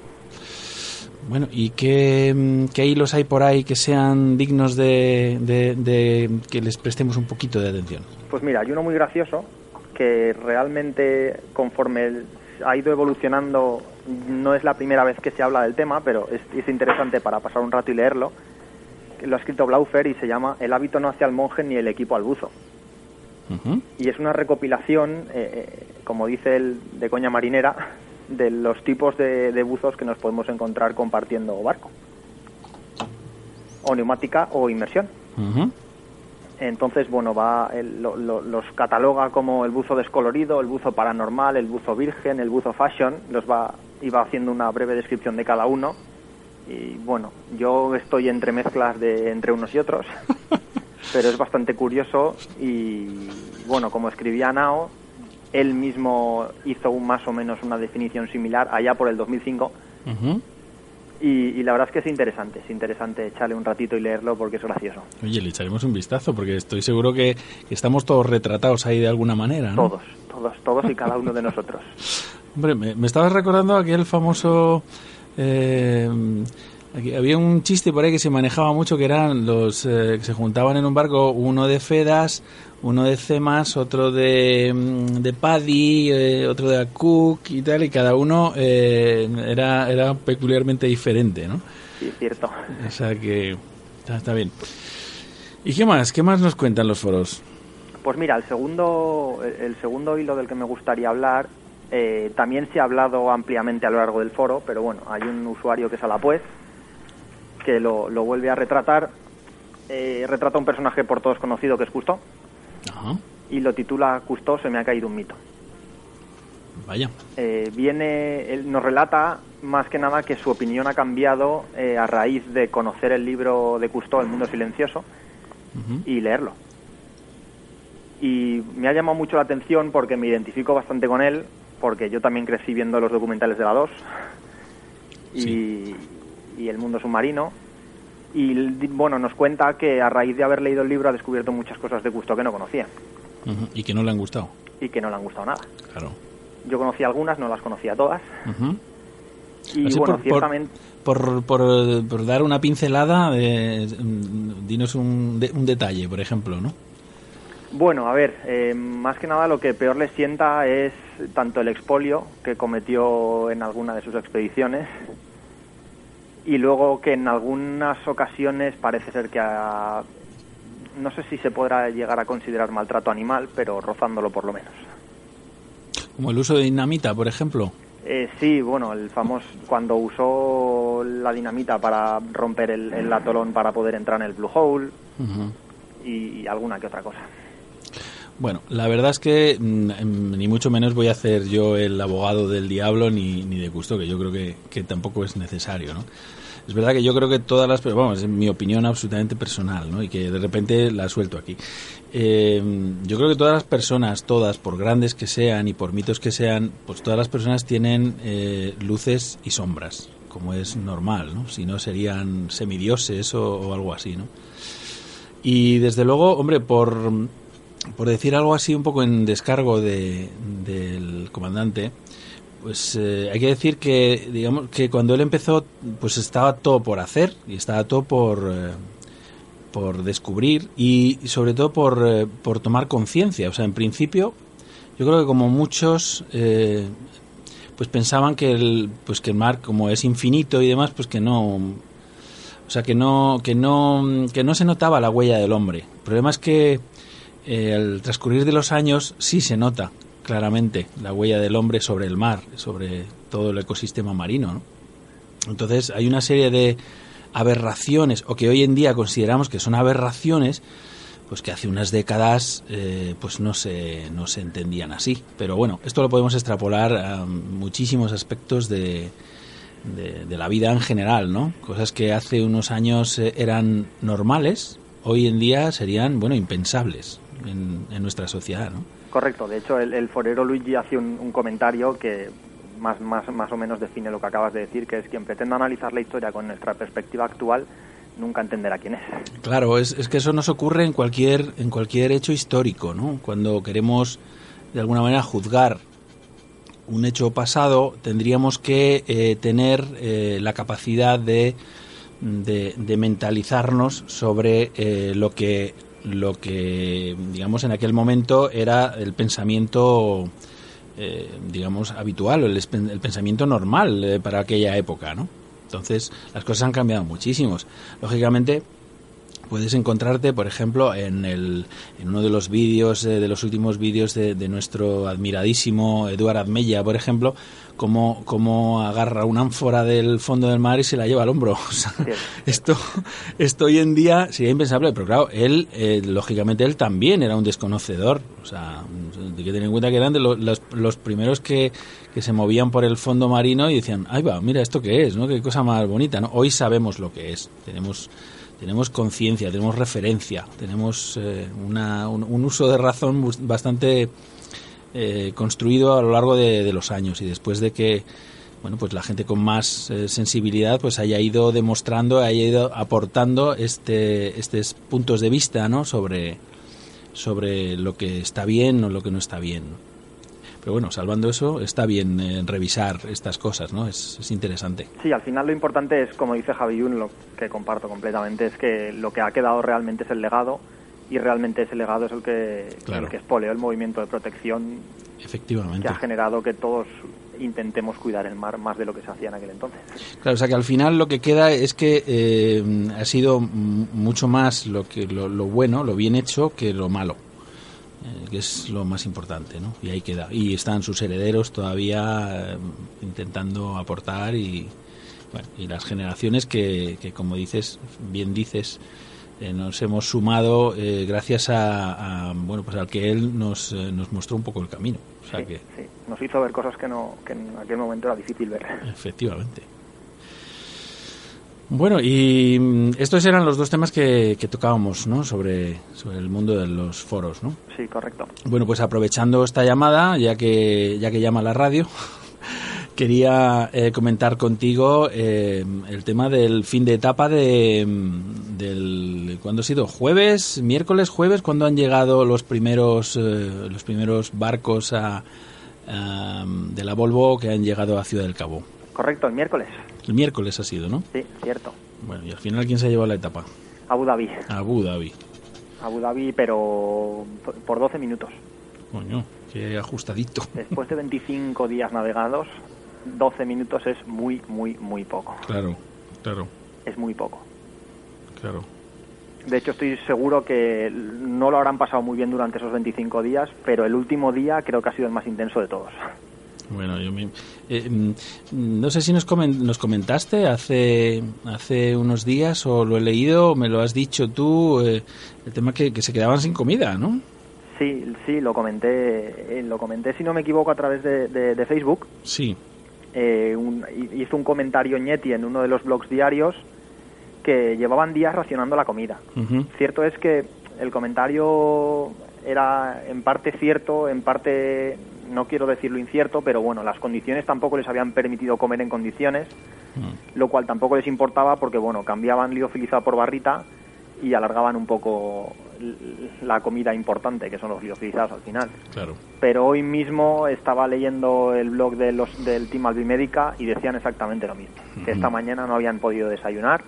Bueno, ¿y qué, mm, qué hilos hay por ahí que sean dignos de, de- de que les prestemos un poquito de atención? Pues mira, hay uno muy gracioso que realmente conforme ha ido evolucionando, no es la primera vez que se habla del tema, pero es, es interesante para pasar un rato y leerlo. Lo ha escrito Blaufer y se llama El hábito no hacia el monje ni el equipo al buzo. Y es una recopilación, eh, eh, como dice el de coña marinera, de los tipos de, de buzos que nos podemos encontrar compartiendo barco. O neumática o inmersión. Entonces, bueno, va el- lo- lo- los cataloga como el buzo descolorido, el buzo paranormal, el buzo virgen, el buzo fashion, los va y va haciendo una breve descripción de cada uno. Y bueno, yo estoy entre mezclas de entre unos y otros, pero es bastante curioso y bueno, como escribía Nao, él mismo hizo un- más o menos una definición similar allá por el 2005 Ujú. y, y la verdad es que es interesante, es interesante echarle un ratito y leerlo porque es gracioso. Oye, le echaremos un vistazo porque estoy seguro que, que estamos todos retratados ahí de alguna manera, ¿no? Todos, todos, todos y cada uno de nosotros. Hombre, me, me estabas recordando aquel famoso... eh, aquí había un chiste por ahí que se manejaba mucho que eran los eh, que se juntaban en un barco, uno de Fedas, uno de Cemas, otro de, mm, de Paddy, eh, otro de Cook y tal, y cada uno eh, era, era peculiarmente diferente, ¿no? Sí, cierto. O sea que está, está bien. ¿Y qué más? ¿Qué más nos cuentan los foros? Pues mira, el segundo, el segundo hilo del que me gustaría hablar eh, también se ha hablado ampliamente a lo largo del foro, pero bueno, hay un usuario que es Alapuez que lo, lo vuelve a retratar. Eh, retrata un personaje por todos conocido que es Custo Ajá, y lo titula Custo se me ha caído un mito. vaya. Eh, viene, él nos relata más que nada que su opinión ha cambiado eh, a raíz de conocer el libro de Cousteau, El mundo silencioso, y leerlo. Y me ha llamado mucho la atención porque me identifico bastante con él, porque yo también crecí viendo los documentales de la 2 y, y El mundo submarino. Y bueno, nos cuenta que a raíz de haber leído el libro ha descubierto muchas cosas de Cousteau que no conocía. Y que no le han gustado, y que no le han gustado nada. claro. Yo conocía algunas, no las conocía todas. Ujú. Y Así bueno, por- ciertamente... Por, por, por dar una pincelada, mm, dinos un, de- un detalle, por ejemplo, ¿no? Bueno, a ver, eh, más que nada lo que peor le sienta es tanto el expolio que cometió en alguna de sus expediciones y luego que en algunas ocasiones parece ser que ha- no sé si se podrá llegar a considerar maltrato animal, pero rozándolo por lo menos. Como el uso de dinamita, por ejemplo. Eh, sí, bueno, el famoso cuando usó la dinamita para romper el, el atolón para poder entrar en el blue hole y alguna que otra cosa. Bueno, la verdad es que mm, em, ni mucho menos voy a hacer yo el abogado del diablo ni, ni de gusto, que yo creo que, que tampoco es necesario, ¿no? Es verdad que yo creo que todas las... Vamos, es mi opinión absolutamente personal, ¿no? Y que de repente la suelto aquí. Eh, yo creo que todas las personas, todas, por grandes que sean y por mitos que sean, pues todas las personas tienen eh, luces y sombras, como es normal, ¿no? Si no serían semidioses o, o algo así, ¿no? Y desde luego, hombre, por, por decir algo así un poco en descargo de, del comandante, pues eh, hay que decir que digamos que cuando él empezó pues estaba todo por hacer y estaba todo por eh, por descubrir y, sobre todo por, eh, por tomar conciencia. O sea en principio yo creo que como muchos pues pensaban que el pues que el mar como es infinito y demás pues que no o sea que no que no que no se notaba la huella del hombre. El problema es que eh, al transcurrir de los años sí se nota claramente la huella del hombre sobre el mar, sobre todo el ecosistema marino. ¿no? Entonces hay una serie de aberraciones, o que hoy en día consideramos que son aberraciones, pues que hace unas décadas eh, pues no se, no se entendían así. Pero bueno, esto lo podemos extrapolar a muchísimos aspectos de, de, de la vida en general, ¿no? Cosas que hace unos años eh, eran normales, hoy en día serían, bueno, impensables en, en nuestra sociedad, ¿no? Correcto, de hecho el, forero Luigi hace un, un comentario que más, más, o menos define lo que acabas de decir, que es quien pretenda analizar la historia con nuestra perspectiva actual nunca entenderá quién es. Claro, es, que eso nos ocurre en cualquier, en cualquier hecho histórico, ¿no? Cuando queremos de alguna manera juzgar un hecho pasado, tendríamos que eh, tener eh, la capacidad de, de, de mentalizarnos sobre eh, lo que lo que digamos en aquel momento era el pensamiento eh, digamos habitual el, el pensamiento normal eh, para aquella época no entonces las cosas han cambiado muchísimos. Lógicamente puedes encontrarte, por ejemplo, en, el, en uno de los vídeos, eh, de los últimos vídeos de, de nuestro admiradísimo Eduard Admella, por ejemplo, cómo, cómo agarra una ánfora del fondo del mar y se la lleva al hombro. O sea, esto, esto hoy en día sería impensable, pero claro, él, eh, lógicamente, él también era un desconocedor. O sea, hay que tener en cuenta que eran de lo- los, los primeros que, que se movían por el fondo marino y decían, ay va, mira esto que es, ¿no? Qué cosa más bonita, ¿no? Hoy sabemos lo que es, tenemos tenemos conciencia, tenemos referencia, tenemos eh, una- un, un uso de razón bastante eh, construido a lo largo de, los años y después de que bueno pues la gente con más eh, sensibilidad pues haya ido demostrando, haya ido aportando este estos puntos de vista ¿no? sobre sobre lo que está bien o lo que no está bien. Pero bueno, salvando eso, está bien eh, revisar estas cosas, ¿no? Es, es interesante. Sí, al final lo importante es, como dice Javi Yun, lo que comparto completamente, es que lo que ha quedado realmente es el legado y realmente ese legado es el que, Claro. el que espoleó el movimiento de protección Efectivamente. que ha generado que todos intentemos cuidar el mar más de lo que se hacía en aquel entonces. Claro, o sea que al final lo que queda es que eh, ha sido mucho más lo que lo, lo bueno, lo bien hecho, que lo malo, eh, que es lo más importante, ¿no? Y ahí queda. Y están sus herederos todavía eh, intentando aportar y, bueno, y las generaciones que, que, como dices, bien dices, eh, nos hemos sumado eh, gracias a, a, bueno pues al que él nos, eh, nos mostró un poco el camino. O sea Sí, que sí. Nos hizo ver cosas que, no, que en aquel momento era difícil ver. Efectivamente. Bueno, y mm, estos eran los dos temas que, que tocábamos, ¿no? Sobre, sobre el mundo de los foros, ¿no? Sí, correcto. Bueno, pues aprovechando esta llamada, ya que, ya que llama la radio, quería eh, comentar contigo eh, el tema del fin de etapa de, mm, del ¿cuándo ha sido? Jueves, miércoles, jueves, cuando han llegado los primeros eh, los primeros barcos a, a, de la Volvo que han llegado a Ciudad del Cabo. Correcto, el miércoles. El miércoles ha sido, ¿no? Sí, cierto. Bueno, y al final quién se ha llevado la etapa? Abu Dhabi. Abu Dhabi. Abu Dhabi, pero por 12 minutos. Coño, qué ajustadito. Después de 25 días navegados, 12 minutos es muy, muy, muy poco. Claro, claro, Es muy poco. claro. De hecho, estoy seguro que no lo habrán pasado muy bien durante esos 25 días, pero el último día creo que ha sido el más intenso de todos. Bueno, yo me, eh, mm, no sé si nos, comen- nos comentaste hace, hace unos días o lo he leído o me lo has dicho tú, eh, el tema que, que se quedaban sin comida, ¿no? Sí, sí, lo comenté, eh, lo comenté si no me equivoco a través de, de- de Facebook. Sí. Eh, un- hi- hizo un comentario Ñeti en uno de los blogs diarios que llevaban días racionando la comida. Cierto es que el comentario era en parte cierto, en parte no quiero decirlo incierto, pero bueno, las condiciones tampoco les habían permitido comer en condiciones, lo cual tampoco les importaba porque bueno, cambiaban liofilizado por barrita y alargaban un poco la comida importante, que son los liofilizados al final. Claro. Pero hoy mismo estaba leyendo el blog de los, del Team Albimédica y decían exactamente lo mismo, que esta mañana no habían podido desayunar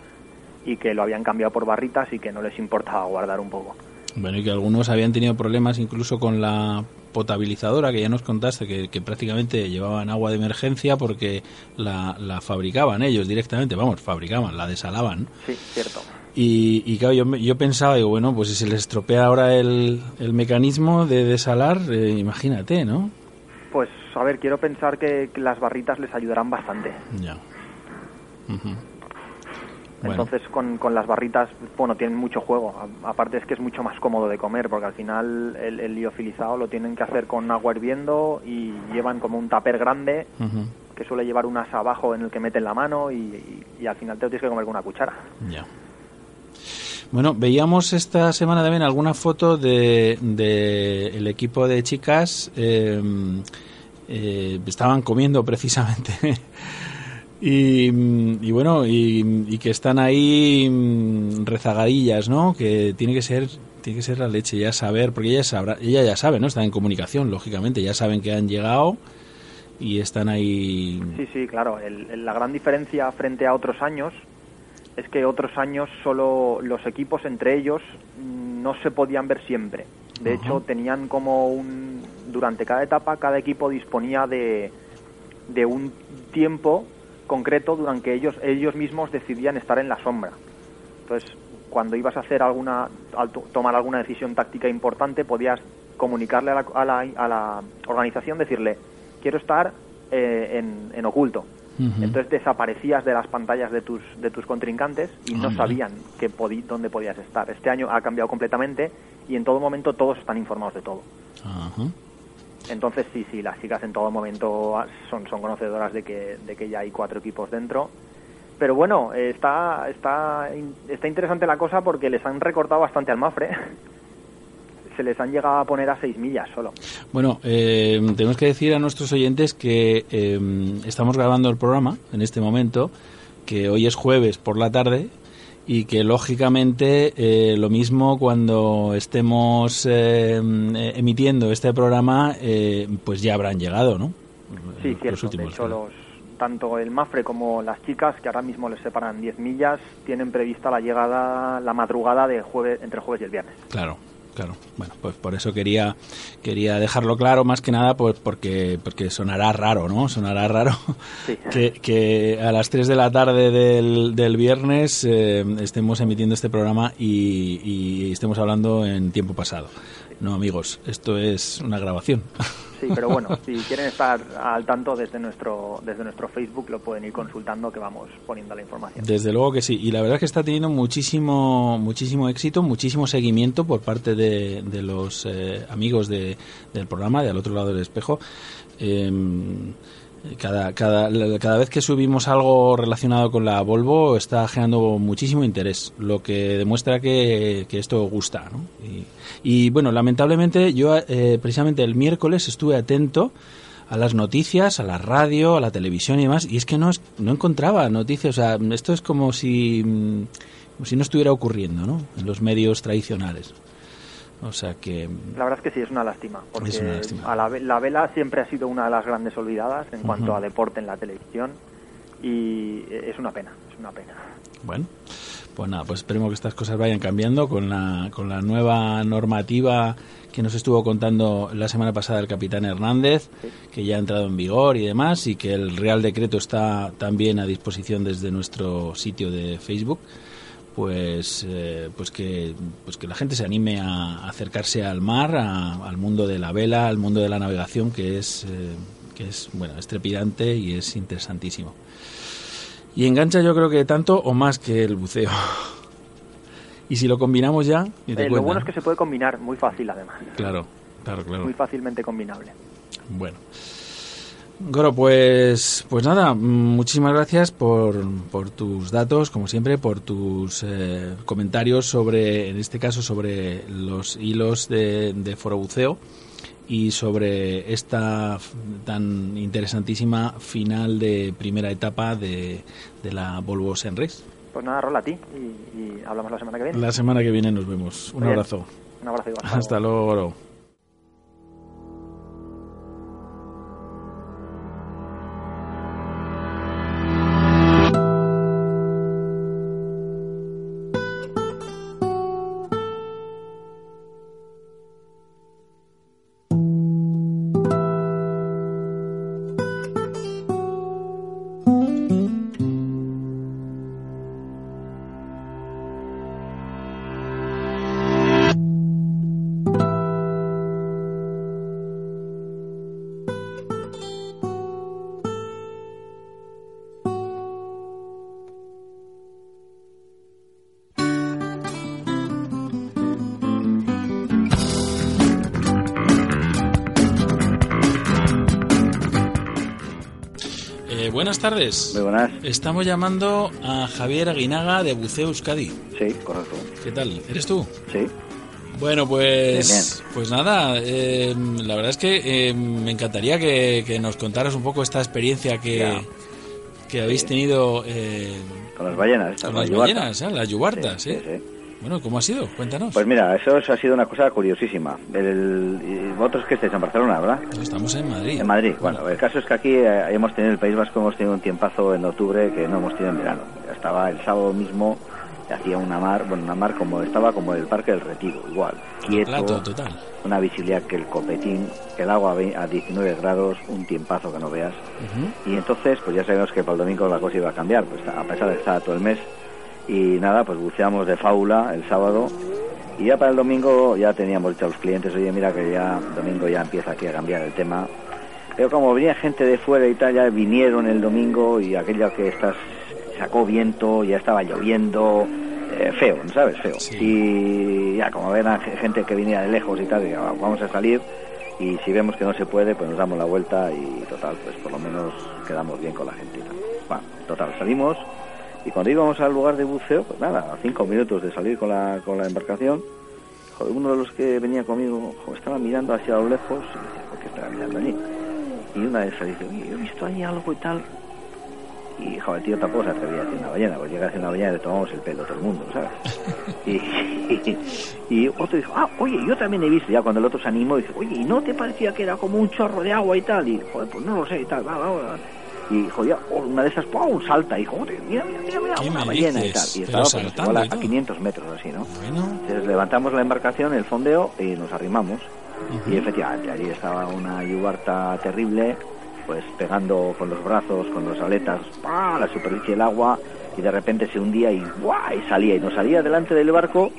y que lo habían cambiado por barritas y que no les importaba guardar un poco. Bueno, y que algunos habían tenido problemas incluso con la potabilizadora, que ya nos contaste, que, que prácticamente llevaban agua de emergencia porque la, la fabricaban ellos directamente, vamos, fabricaban, la desalaban. Sí, cierto. Y, y claro, yo, yo pensaba, digo, bueno, pues si se les estropea ahora el, el mecanismo de desalar, eh, imagínate, ¿no? Pues a ver, quiero pensar que, que las barritas les ayudarán bastante. Ya. Entonces con, con las barritas, bueno, tienen mucho juego. A- aparte es que es mucho más cómodo de comer porque al final el, el liofilizado lo tienen que hacer con agua hirviendo y llevan como un tupper grande que suele llevar un asa abajo en el que meten la mano y, y- y al final te lo tienes que comer con una cuchara. Ya. Bueno, veíamos esta semana también alguna foto de, de el equipo de chicas. eh, eh, estaban comiendo precisamente. y, y bueno, y, que están ahí mm, rezagadillas, ¿no? Que tiene que ser tiene que ser la leche ya saber, porque ella sabrá, ella ya sabe, ¿no? Está en comunicación, lógicamente, ya saben que han llegado y están ahí. Sí, sí, claro. El- el- la gran diferencia frente a otros años es que otros años solo los equipos entre ellos no se podían ver siempre. De hecho, tenían como un... Durante cada etapa, cada equipo disponía de, de un tiempo concreto durante que ellos, ellos mismos decidían estar en la sombra. Entonces, cuando ibas a hacer alguna, al to- tomar alguna decisión táctica importante, podías comunicarle a la, a la, a la organización, decirle, quiero estar eh, en, en oculto. Entonces desaparecías de las pantallas de tus, de tus contrincantes y no sabían que podi- dónde podías estar. Este año ha cambiado completamente y en todo momento todos están informados de todo. Entonces sí, sí, las chicas en todo momento ah, son, son conocedoras de que, de que ya hay cuatro equipos dentro. Pero bueno, está, está, está interesante la cosa porque les han recortado bastante al Mafre. Se les han llegado a poner a seis millas solo. Bueno, eh, tenemos que decir a nuestros oyentes que eh, estamos grabando el programa en este momento, que hoy es jueves por la tarde y que lógicamente eh, lo mismo cuando estemos eh, emitiendo este programa, eh, pues ya habrán llegado, ¿no? Sí, Los cierto. De hecho, los, tanto el Mafre como las chicas, que ahora mismo les separan 10 millas, tienen prevista la llegada, la madrugada de jueves, entre jueves y el viernes. Claro, claro. Bueno, pues por eso quería quería dejarlo claro más que nada pues porque porque sonará raro, ¿no? Sonará raro Sí. que, que a las 3 de la tarde del, del viernes eh, estemos emitiendo este programa y, y estemos hablando en tiempo pasado. No, amigos, esto es una grabación. Sí, pero bueno, si quieren estar al tanto desde nuestro, desde nuestro Facebook, lo pueden ir consultando, que vamos poniendo la información. Desde luego que sí. Y la verdad es que está teniendo muchísimo, muchísimo éxito, muchísimo seguimiento por parte de, de los eh, amigos de, del programa, de al otro lado del espejo. Em, cada, cada, cada vez que subimos algo relacionado con la Volvo está generando muchísimo interés, lo que demuestra que, que esto gusta. ¿no? Y, bueno, lamentablemente yo eh, precisamente el miércoles estuve atento a las noticias, a la radio, a la televisión y demás, y es que no, no encontraba noticias. O sea, esto es como si, mm, como si no estuviera ocurriendo ¿no? en los medios tradicionales. O sea que... La verdad es que sí, es una lástima, porque Es una lástima. A la, la vela siempre ha sido una de las grandes olvidadas en cuanto a deporte en la televisión y es una pena, es una pena. Bueno, pues nada, pues esperemos que estas cosas vayan cambiando con la, con la nueva normativa que nos estuvo contando la semana pasada el capitán Hernández, que ya ha entrado en vigor y demás, y que el Real Decreto está también a disposición desde nuestro sitio de Facebook. Pues, eh, pues que pues que la gente se anime a acercarse al mar, a- al mundo de la vela, al mundo de la navegación, que es eh, que es bueno es trepidante y es interesantísimo. Y engancha yo creo que tanto o más que el buceo. Y si lo combinamos ya, te Eh, lo bueno es que se puede combinar muy fácil además. Claro, Claro, claro. Muy fácilmente combinable. Bueno. Goro, pues, pues nada, muchísimas gracias por, por tus datos, como siempre, por tus eh, comentarios sobre, en este caso, sobre los hilos de, de Foro Buceo y sobre esta tan interesantísima final de primera etapa de, de la Volvo Senres. Pues nada, rola a ti y, y hablamos la semana que viene. La semana que viene nos vemos. Un bien. abrazo. Un abrazo igual. Hasta luego, Goro. Tardes. Muy buenas. Estamos llamando a Javier Aguinaga de Buceo Euskadi. Sí, correcto. ¿Qué tal? ¿Eres tú? Sí. Bueno, pues, Bien, pues nada, eh, la verdad es que eh, me encantaría que, que nos contaras un poco esta experiencia que, Ya. que habéis tenido eh, Con las ballenas. con las ballenas, ¿eh? las yubartas. Sí, ¿eh? sí, sí. Bueno, ¿cómo ha sido? Cuéntanos. Pues mira, eso, eso ha sido una cosa curiosísima. El, vosotros que estáis en Barcelona, ¿verdad? Estamos en Madrid. En Madrid. Bueno, el caso es que aquí eh, hemos tenido en el País Vasco, hemos tenido un tiempazo en octubre que no hemos tenido en verano. Estaba el sábado mismo, hacía una mar, bueno, una mar como estaba como el Parque del Retiro, igual. Quieto, Plato total. una visibilidad que el copetín, el agua a ve- a 19 grados, un tiempazo que no veas. Y entonces, pues ya sabemos que para el domingo la cosa iba a cambiar, pues a pesar de que estaba todo el mes. Y nada, pues buceamos de faula el sábado. Y ya para el domingo ya teníamos dicho a los clientes, oye, mira que ya domingo ya empieza aquí a cambiar el tema. Pero como venía gente de fuera y tal, ya vinieron el domingo y aquella que estás sacó viento, ya estaba lloviendo, eh, feo, ¿no ¿sabes? Feo. Y ya como ven gente que venía de lejos y tal, y, "Ah, vamos a salir y si vemos que no se puede, pues nos damos la vuelta y total, pues por lo menos quedamos bien con la gente. y tal. Bueno, total, salimos y cuando íbamos al lugar de buceo, pues nada, a cinco minutos de salir con la, con la embarcación, joder, uno de los que venía conmigo joder, estaba mirando hacia lo lejos y decía, ¿por qué estaba mirando allí? Y una de esas dice, oye, yo he visto allí algo y tal. Y joder, el tío tampoco se atrevía a hacer una ballena, pues llega a hacer una ballena y le tomamos el pelo a todo el mundo, ¿sabes? Y, y, y otro dijo, ah, oye, yo también he visto, ya cuando el otro se animó, dice, oye, ¿y no te parecía que era como un chorro de agua y tal? Y, joder, pues no lo sé y tal, va, va, va. Y, joder, oh, una de esas, ¡pum! salta y, joder, mira, mira, mira, mira, ¿Qué una ballena y tal. Y estaba pues, saltando igual a, a todo. 500 metros así, ¿no? Bueno, Entonces levantamos la embarcación, el fondeo, y nos arrimamos. Y efectivamente, allí estaba una yubarta terrible, pues pegando con los brazos, con las aletas, ¡pah! a la superficie del agua, y de repente se hundía y ¡guau! y salía, y nos salía delante del barco,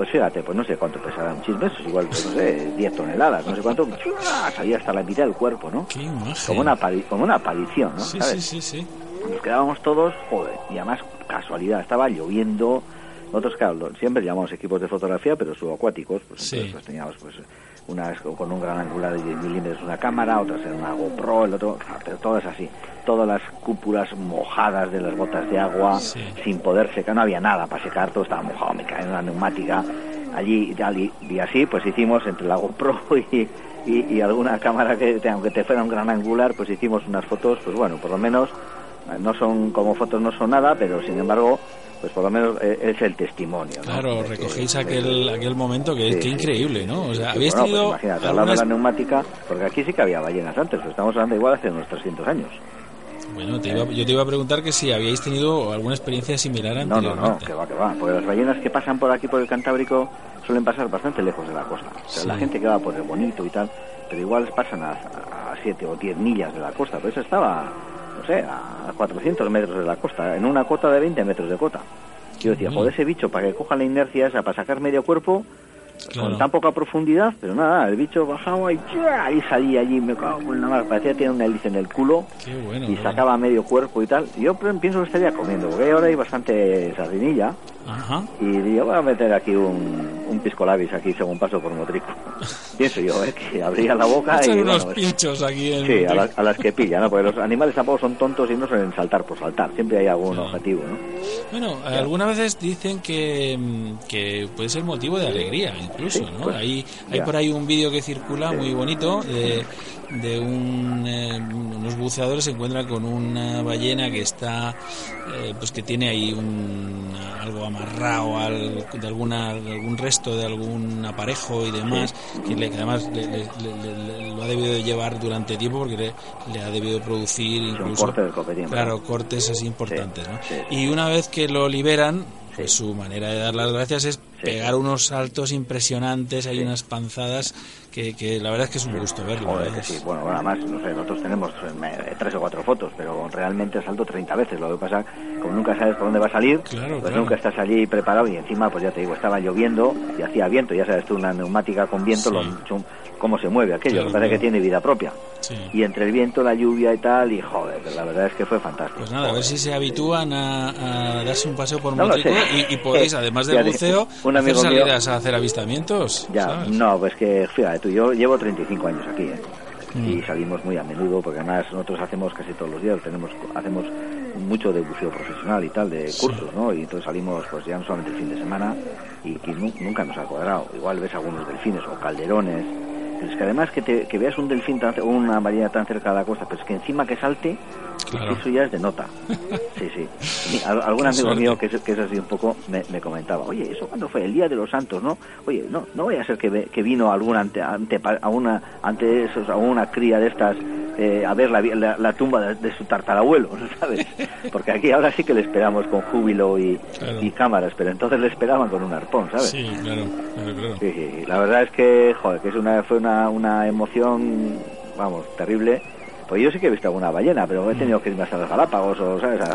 pues fíjate, pues no sé cuánto pesarán, chismes, igual, pues no sé, 10 toneladas, no sé cuánto, ¡chua! salía hasta la mitad del cuerpo, ¿no? qué imagen. Como una, como una aparición, ¿no? Sí, ¿Sabes? sí, sí, sí. nos quedábamos todos, joder, y además casualidad, estaba lloviendo. Nosotros, claro, siempre llamamos equipos de fotografía, pero subacuáticos, pues Sí. entonces pues, teníamos pues unas con un gran angular de 10 milímetros una cámara, otras en una GoPro, el otro, ah, todas así, todas las cúpulas mojadas de las botas de agua, Sí. sin poder secar, no había nada para secar, todo estaba mojado, me caí en una neumática, allí tal, y, así pues hicimos entre la GoPro y, y, y alguna cámara que, te- aunque te fuera un gran angular, pues hicimos unas fotos, pues bueno, por lo menos eh, no son como fotos no son nada pero sin embargo pues por lo menos eh, es el testimonio ¿no? Claro, recogéis aquel, aquel momento que, Sí, que sí, increíble, ¿no? O sea, habéis bueno, pues tenido imagínate, al lado de algunas- la neumática porque aquí sí que había ballenas antes pero estamos hablando igual hace unos 300 años Bueno, te iba- yo te iba a preguntar que si habíais tenido alguna experiencia similar no no anteriormente. no que va que va porque las ballenas que pasan por aquí por el Cantábrico suelen pasar bastante lejos de la costa o sea, Sí. la gente que va por el bonito y tal pero igual pasan a, a 7 o 10 millas de la costa pero eso estaba no sé a 400 metros de la costa en una cota de 20 metros de cota yo decía, bueno. joder, ese bicho, para que coja la inercia esa, para sacar medio cuerpo, Claro. con tan poca profundidad, pero nada, el bicho bajaba y ahí salía allí, me cago en la mar, parecía que tenía una hélice en el culo Qué bueno. y ¿no? sacaba medio cuerpo y tal. Y yo pienso que estaría comiendo, porque ahora hay bastante sardinilla Ajá. y digo, voy a meter aquí un, un pisco labis aquí según paso por Motrico. Pienso yo, ¿eh? que abría la boca y... unos bueno, pinchos aquí en... Sí, a, las- a las que pilla, ¿no? Porque los animales tampoco son tontos y no suelen saltar por saltar. Siempre hay algún objetivo, ¿no? Bueno, algunas veces dicen que, mm, que puede ser motivo de alegría, incluso, Sí, ¿no? pues, hay hay ya. por ahí un vídeo que circula muy bonito de, de un, eh, unos buceadores se encuentran con una ballena que está, eh, pues que tiene ahí un, algo amarrado al, de alguna de algún resto de algún aparejo y demás, que, le- que además le- lo ha debido de llevar durante tiempo porque le, le ha debido producir incluso corte del copetín, claro cortes así importantes ¿no? sí. y una vez que lo liberan pues su manera de dar las gracias es pegar unos saltos impresionantes hay unas panzadas que, que la verdad es que es un gusto verlo Joder, ¿eh? que sí. Bueno, nada más, no sé, nosotros tenemos eh, tres o cuatro fotos, pero realmente salto 30 veces. Lo que pasa, como nunca sabes por dónde va a salir, Claro, pues claro. nunca estás allí preparado y encima, pues ya te digo, estaba lloviendo y hacía viento. Ya sabes tú, una neumática con viento, Sí. lo mucho- cómo se mueve aquello. Lo que pasa es que tiene vida propia. Sí. Y entre el viento, la lluvia y tal, y joder, la verdad es que fue fantástico. Pues nada, a ver si se habitúan a, a darse un paseo por No sé. y, y podéis, además del buceo, un hacer amigo mío- salidas a hacer avistamientos. Ya, ¿sabes? no, pues que fíjate tú, yo llevo 35 años aquí, ¿eh? Mm. Y salimos muy a menudo, porque además nosotros hacemos casi todos los días, tenemos hacemos mucho de buceo profesional y tal, de Sí. cursos, ¿no? Y entonces salimos pues ya no solamente el fin de semana y, nu- nunca nos ha cuadrado. Igual ves algunos delfines o calderones, pero es que además que, te- que veas un delfín tan, o una ballena tan cerca de la costa, pero es que encima que salte, Claro. eso ya es de nota. Sí, sí. Al- algún amigo mío que es, que es así un poco me, me comentaba, oye, ¿eso cuándo fue? El Día de los Santos, ¿no? Oye, no no vaya a ser que, que vino algún ante, ante, a una, ante esos, a una cría de estas eh, a ver la, la, la tumba de, de su tartarabuelo, ¿sabes? Porque aquí ahora sí que le esperamos con júbilo y, Claro. y cámaras, pero entonces le esperaban con un arpón, ¿sabes? Sí, claro, claro, claro. Sí, sí, la verdad es que, joder, que es una, fue una, una emoción, vamos, terrible. Pues yo sí que he visto alguna ballena, pero he tenido que irme hasta los Galápagos, o, ¿sabes? A,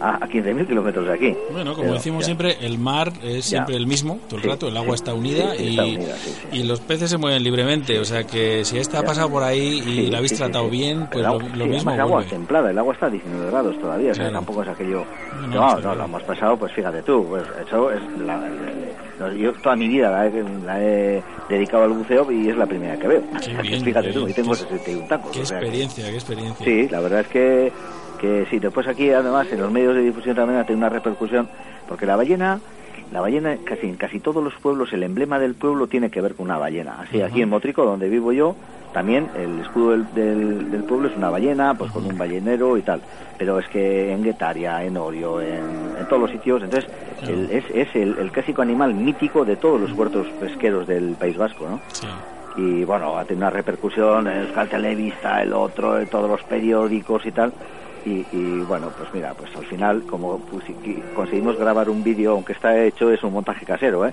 a, a 15.000 kilómetros de aquí. Bueno, como Pero, decimos ya. siempre, el mar es siempre el mismo todo el Sí, rato, el agua sí, está unida, sí, y, está unida, sí, sí. y los peces se mueven libremente, o sea que si esta ha pasado por ahí y la habéis tratado bien, pues El lo, mismo además agua templada, el agua está a 19 grados todavía, o sea, tampoco es aquello... No, No, no, lo hemos pasado, pues fíjate tú, pues eso es la, la- la- yo toda mi vida la he, la he dedicado al buceo y es la primera que veo. Bien, fíjate tú, y tengo Qué- 61 tacos. Qué o sea experiencia, qué experiencia. Sí, la verdad es que, que sí. Después aquí, además, en los medios de difusión también ha tenido una repercusión, porque la ballena, la ballena, casi en casi todos los pueblos, el emblema del pueblo tiene que ver con una ballena. Así, aquí en Motrico, donde vivo yo, también el escudo del, del, del pueblo es una ballena, pues con un ballenero y tal. Pero es que en Guetaria, en Orio, en, en todos los sitios, entonces el- es, es el, el clásico animal mítico de todos los puertos pesqueros del País Vasco, ¿no? Sí. y bueno, ha tenido una repercusión en el Televista, el otro, en todos los periódicos y tal. Y, y, bueno, pues mira, pues al final, como pues, conseguimos grabar un vídeo, aunque está hecho, es un montaje casero, ¿eh?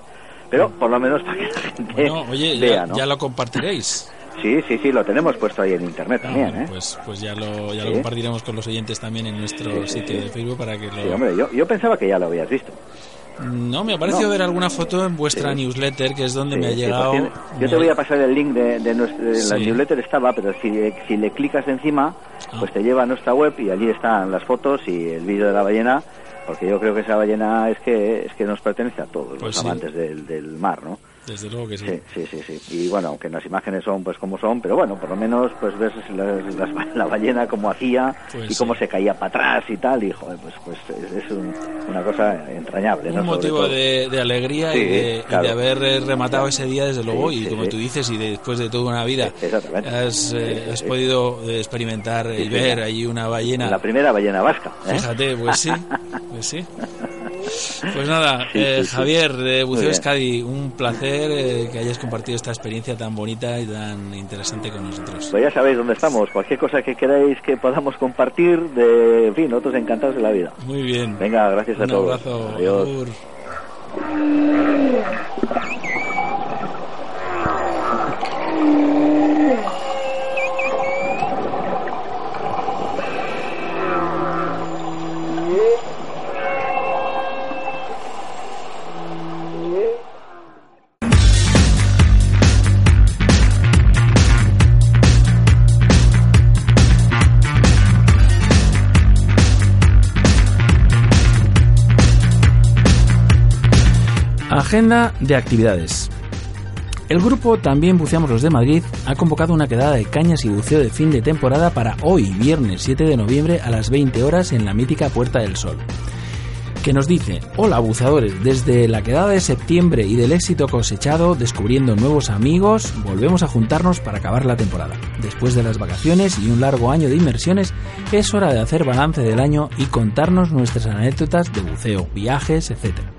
Pero por lo menos para que la gente Bueno, oye, vea, ya, ¿no? ya lo compartiréis. Sí, sí, sí, lo tenemos puesto ahí en internet Ah, también, bueno, ¿eh? pues, pues ya, lo, ya lo compartiremos con los oyentes también en nuestro Sí, sitio sí. de Facebook para que lo... Sí, hombre, yo, yo pensaba que ya lo habías visto. No, me ha parecido No. ver alguna foto en vuestra Sí. newsletter, que es donde Sí, me ha sí, llegado... pues yo te voy a pasar el link de, de nuestra, de la Sí. newsletter estaba, pero si, si le clicas encima, Ah. pues te lleva a nuestra web y allí están las fotos y el vídeo de la ballena, porque yo creo que esa ballena es que es que nos pertenece a todos Pues los sí. amantes del, del mar, ¿no? Desde luego que sí. Sí, sí, sí, sí. Y bueno, aunque las imágenes son pues como son, pero bueno, por lo menos pues ves las- las- la ballena como hacía Pues y cómo sí. se caía para atrás y tal, y joder, pues, pues es, un- una cosa entrañable. Un motivo de, de alegría y, Sí, de, y claro. de haber eh, rematado ese día, desde luego, y como tú dices, y después de toda una vida, has, eh, has podido eh, experimentar y ver ahí una ballena. La primera ballena vasca. ¿eh? Fíjate, pues sí, pues sí. Pues nada, eh. Javier de Buceo bien. Escadi, un placer eh, que hayas compartido esta experiencia tan bonita y tan interesante con nosotros. Pues ya sabéis dónde estamos. Cualquier cosa que queráis que podamos compartir, de, en fin, nosotros encantados de la vida. Muy bien. Venga, gracias a Un todos. abrazo. Adiós. Agenda de actividades. El grupo También Buceamos los de Madrid ha convocado una quedada de cañas y buceo de fin de temporada para hoy, viernes 7 de noviembre a las 20 horas en la mítica Puerta del Sol. Que nos dice, hola buceadores, desde la quedada de septiembre y del éxito cosechado, descubriendo nuevos amigos, volvemos a juntarnos para acabar la temporada. Después de las vacaciones y un largo año de inmersiones, es hora de hacer balance del año y contarnos nuestras anécdotas de buceo, viajes, etc.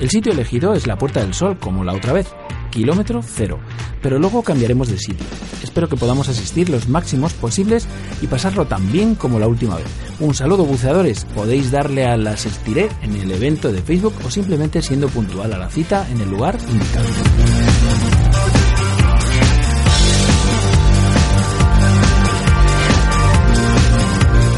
El sitio elegido es la Puerta del Sol, como la otra vez, kilómetro cero, pero luego cambiaremos de sitio. Espero que podamos asistir los máximos posibles y pasarlo tan bien como la última vez. Un saludo buceadores, podéis darle a las estiré en el evento de Facebook o simplemente siendo puntual a la cita en el lugar indicado.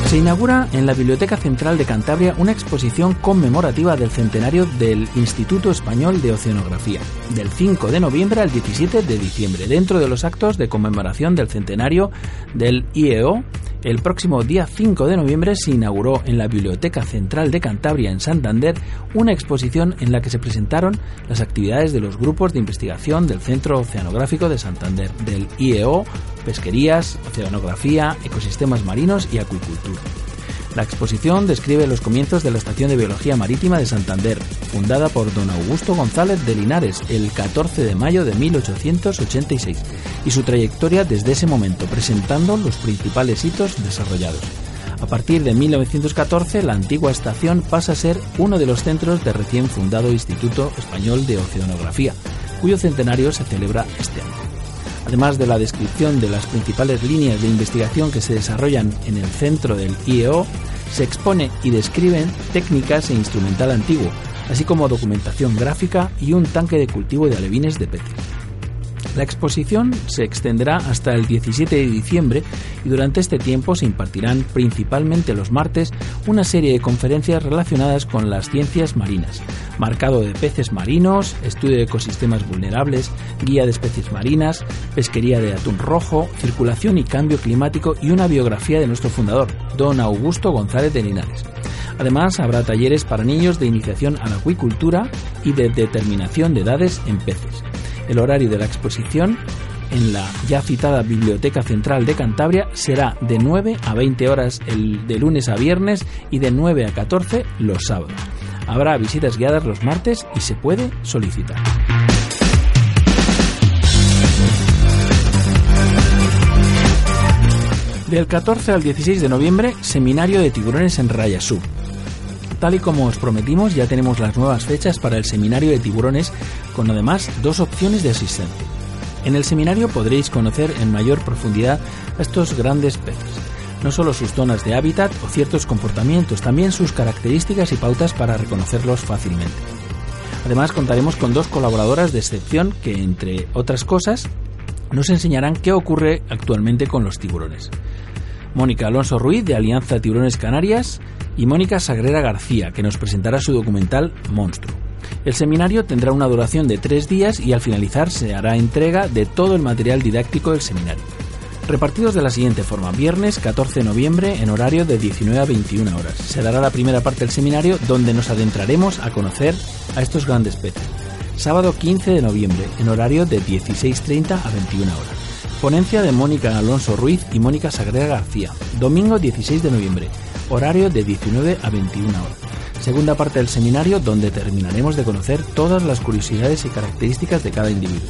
Se inaugura en la Biblioteca Central de Cantabria una exposición conmemorativa del centenario del Instituto Español de Oceanografía, del 5 de noviembre al 17 de diciembre, dentro de los actos de conmemoración del centenario del IEO. El próximo día 5 de noviembre se inauguró en la Biblioteca Central de Cantabria en Santander una exposición en la que se presentaron las actividades de los grupos de investigación del Centro Oceanográfico de Santander, del IEO, pesquerías, oceanografía, ecosistemas marinos y acuicultura. La exposición describe los comienzos de la Estación de Biología Marítima de Santander, fundada por don Augusto González de Linares el 14 de mayo de 1886, y su trayectoria desde ese momento, presentando los principales hitos desarrollados. A partir de 1914, la antigua estación pasa a ser uno de los centros del recién fundado Instituto Español de Oceanografía, cuyo centenario se celebra este año. Además de la descripción de las principales líneas de investigación que se desarrollan en el centro del IEO, se expone y describen técnicas e instrumental antiguo, así como documentación gráfica y un tanque de cultivo de alevines de peces. La exposición se extenderá hasta el 17 de diciembre y durante este tiempo se impartirán principalmente los martes una serie de conferencias relacionadas con las ciencias marinas, marcado de peces marinos, estudio de ecosistemas vulnerables, guía de especies marinas, pesquería de atún rojo, circulación y cambio climático y una biografía de nuestro fundador, don Augusto González de Linares. Además, habrá talleres para niños de iniciación a la acuicultura y de determinación de edades en peces. El horario de la exposición en la ya citada Biblioteca Central de Cantabria será de 9 a 20 horas el, de lunes a viernes y de 9 a 14 los sábados. Habrá visitas guiadas los martes y se puede solicitar. Del 14 al 16 de noviembre, seminario de tiburones en Rayasú. Tal y como os prometimos, ya tenemos las nuevas fechas para el seminario de tiburones, con además dos opciones de asistente. En el seminario podréis conocer en mayor profundidad a estos grandes peces, no solo sus zonas de hábitat o ciertos comportamientos, también sus características y pautas para reconocerlos fácilmente. Además contaremos con dos colaboradoras de excepción que, entre otras cosas, nos enseñarán qué ocurre actualmente con los tiburones. Mónica Alonso Ruiz de Alianza Tiburones Canarias y Mónica Sagrera García, que nos presentará su documental Monstruo. El seminario tendrá una duración de tres días y al finalizar se hará entrega de todo el material didáctico del seminario. Repartidos de la siguiente forma, viernes 14 de noviembre en horario de 19 a 21 horas. Se dará la primera parte del seminario donde nos adentraremos a conocer a estos grandes peces. Sábado 15 de noviembre en horario de 16.30 a 21 horas. Ponencia de Mónica Alonso Ruiz y Mónica Sagrera García. Domingo 16 de noviembre, horario de 19 a 21 horas. Segunda parte del seminario donde terminaremos de conocer todas las curiosidades y características de cada individuo.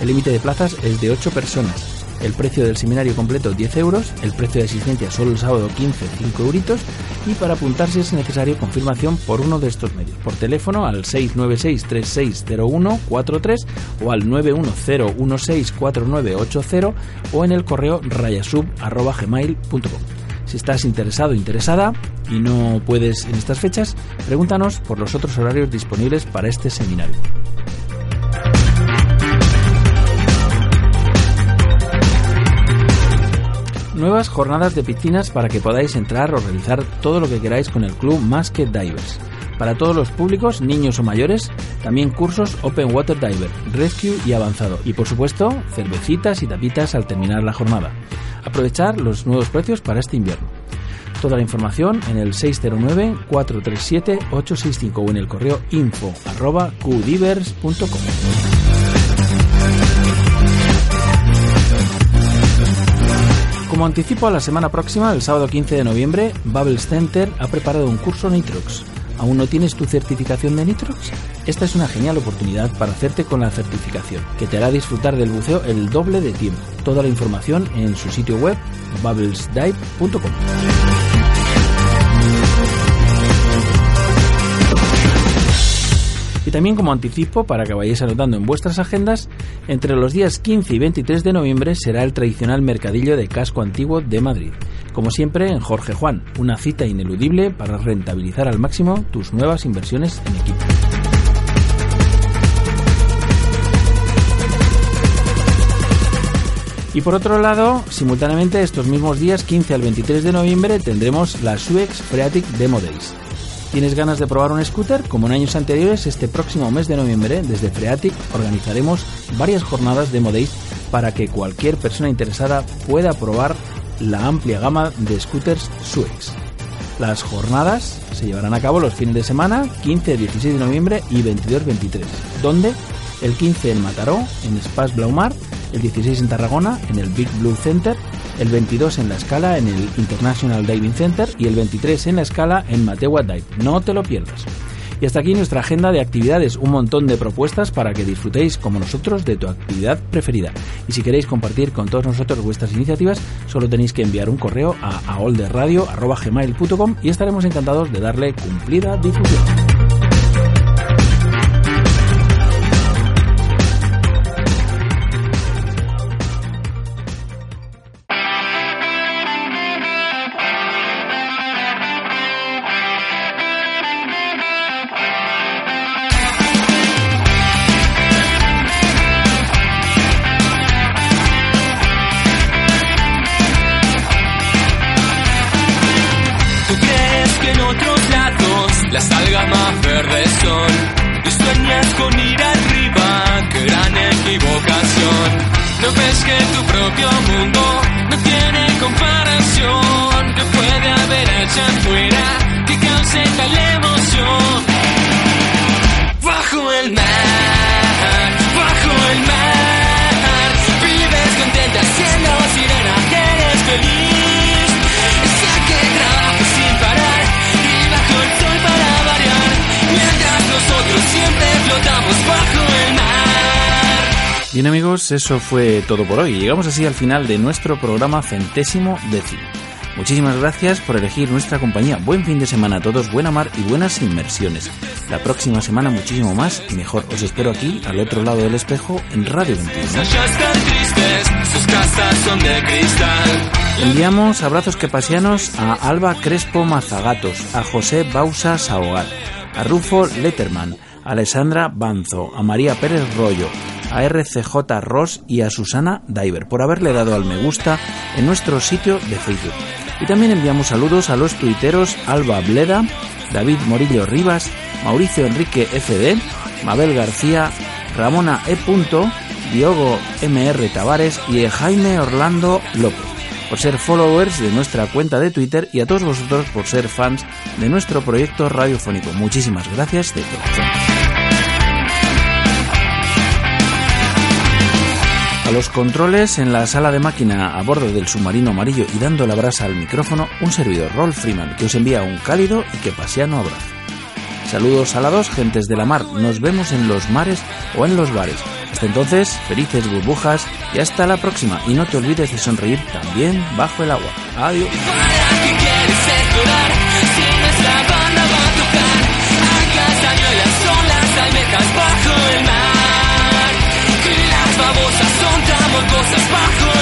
El límite de plazas es de 8 personas. El precio del seminario completo 10 euros, el precio de asistencia solo el sábado 15, 5 euritos y para apuntarse es necesario confirmación por uno de estos medios, por teléfono al 696-360143 o al 910164980 o en el correo rayasub.gmail.com. Si estás interesado o interesada y no puedes en estas fechas, pregúntanos por los otros horarios disponibles para este seminario. Nuevas jornadas de piscinas para que podáis entrar o realizar todo lo que queráis con el club Más que Divers. Para todos los públicos, niños o mayores, también cursos Open Water Diver, Rescue y Avanzado. Y por supuesto, cervecitas y tapitas al terminar la jornada. Aprovechar los nuevos precios para este invierno. Toda la información en el 609-437-865 o en el correo info. Como anticipo a la semana próxima, el sábado 15 de noviembre, Bubbles Center ha preparado un curso Nitrox. ¿Aún no tienes tu certificación de Nitrox? Esta es una genial oportunidad para hacerte con la certificación, que te hará disfrutar del buceo el doble de tiempo. Toda la información en su sitio web bubblesdive.com. Y también como anticipo, para que vayáis anotando en vuestras agendas, entre los días 15 y 23 de noviembre será el tradicional mercadillo de casco antiguo de Madrid. Como siempre, en Jorge Juan, una cita ineludible para rentabilizar al máximo tus nuevas inversiones en equipo. Y por otro lado, simultáneamente estos mismos días 15 al 23 de noviembre tendremos la Suex Freatic Demo Days. ¿Tienes ganas de probar un scooter? Como en años anteriores, este próximo mes de noviembre, desde Freatic, organizaremos varias jornadas Demo Days para que cualquier persona interesada pueda probar la amplia gama de scooters Suex. Las jornadas se llevarán a cabo los fines de semana 15, 16 de noviembre y 22-23, donde el 15 en Mataró, en Spas Blaumar, el 16 en Tarragona, en el Big Blue Center, el 22 en La Escala, en el International Diving Center y el 23 en La Escala, en Matewa Dive. No te lo pierdas. Y hasta aquí nuestra agenda de actividades, un montón de propuestas para que disfrutéis como nosotros de tu actividad preferida. Y si queréis compartir con todos nosotros vuestras iniciativas, solo tenéis que enviar un correo a aolderradio.gmail.com y estaremos encantados de darle cumplida difusión. Amigos, eso fue todo por hoy. Llegamos así al final de nuestro programa centésimo décimo. Muchísimas gracias por elegir nuestra compañía. Buen fin de semana a todos, buena mar y buenas inmersiones. La próxima semana muchísimo más y mejor. Os espero aquí, al otro lado del espejo, en Radio 21. Ya están tristes, sus casas son de cristal. Enviamos abrazos quepasianos a Alba Crespo Mazagatos, a José Bausa Saogar, a Rufo Letterman, a Alessandra Banzo, a María Pérez Rollo, a RCJ Ross y a Susana Diver por haberle dado al me gusta en nuestro sitio de Facebook. Y también enviamos saludos a los tuiteros Alba Bleda, David Morillo Rivas, Mauricio Enrique FD, Mabel García, Ramona E. Diogo MR Tavares y Jaime Orlando López por ser followers de nuestra cuenta de Twitter y a todos vosotros por ser fans de nuestro proyecto radiofónico. Muchísimas gracias de corazón. A los controles en la sala de máquina a bordo del submarino amarillo y dando la brasa al micrófono, un servidor Rolf Freeman que os envía un cálido y que pasiano abrazo. Saludos a la dos gentes de la mar, nos vemos en los mares o en los bares. Hasta entonces, felices burbujas y hasta la próxima. Y no te olvides de sonreír también bajo el agua. Adiós. Bajo el mar.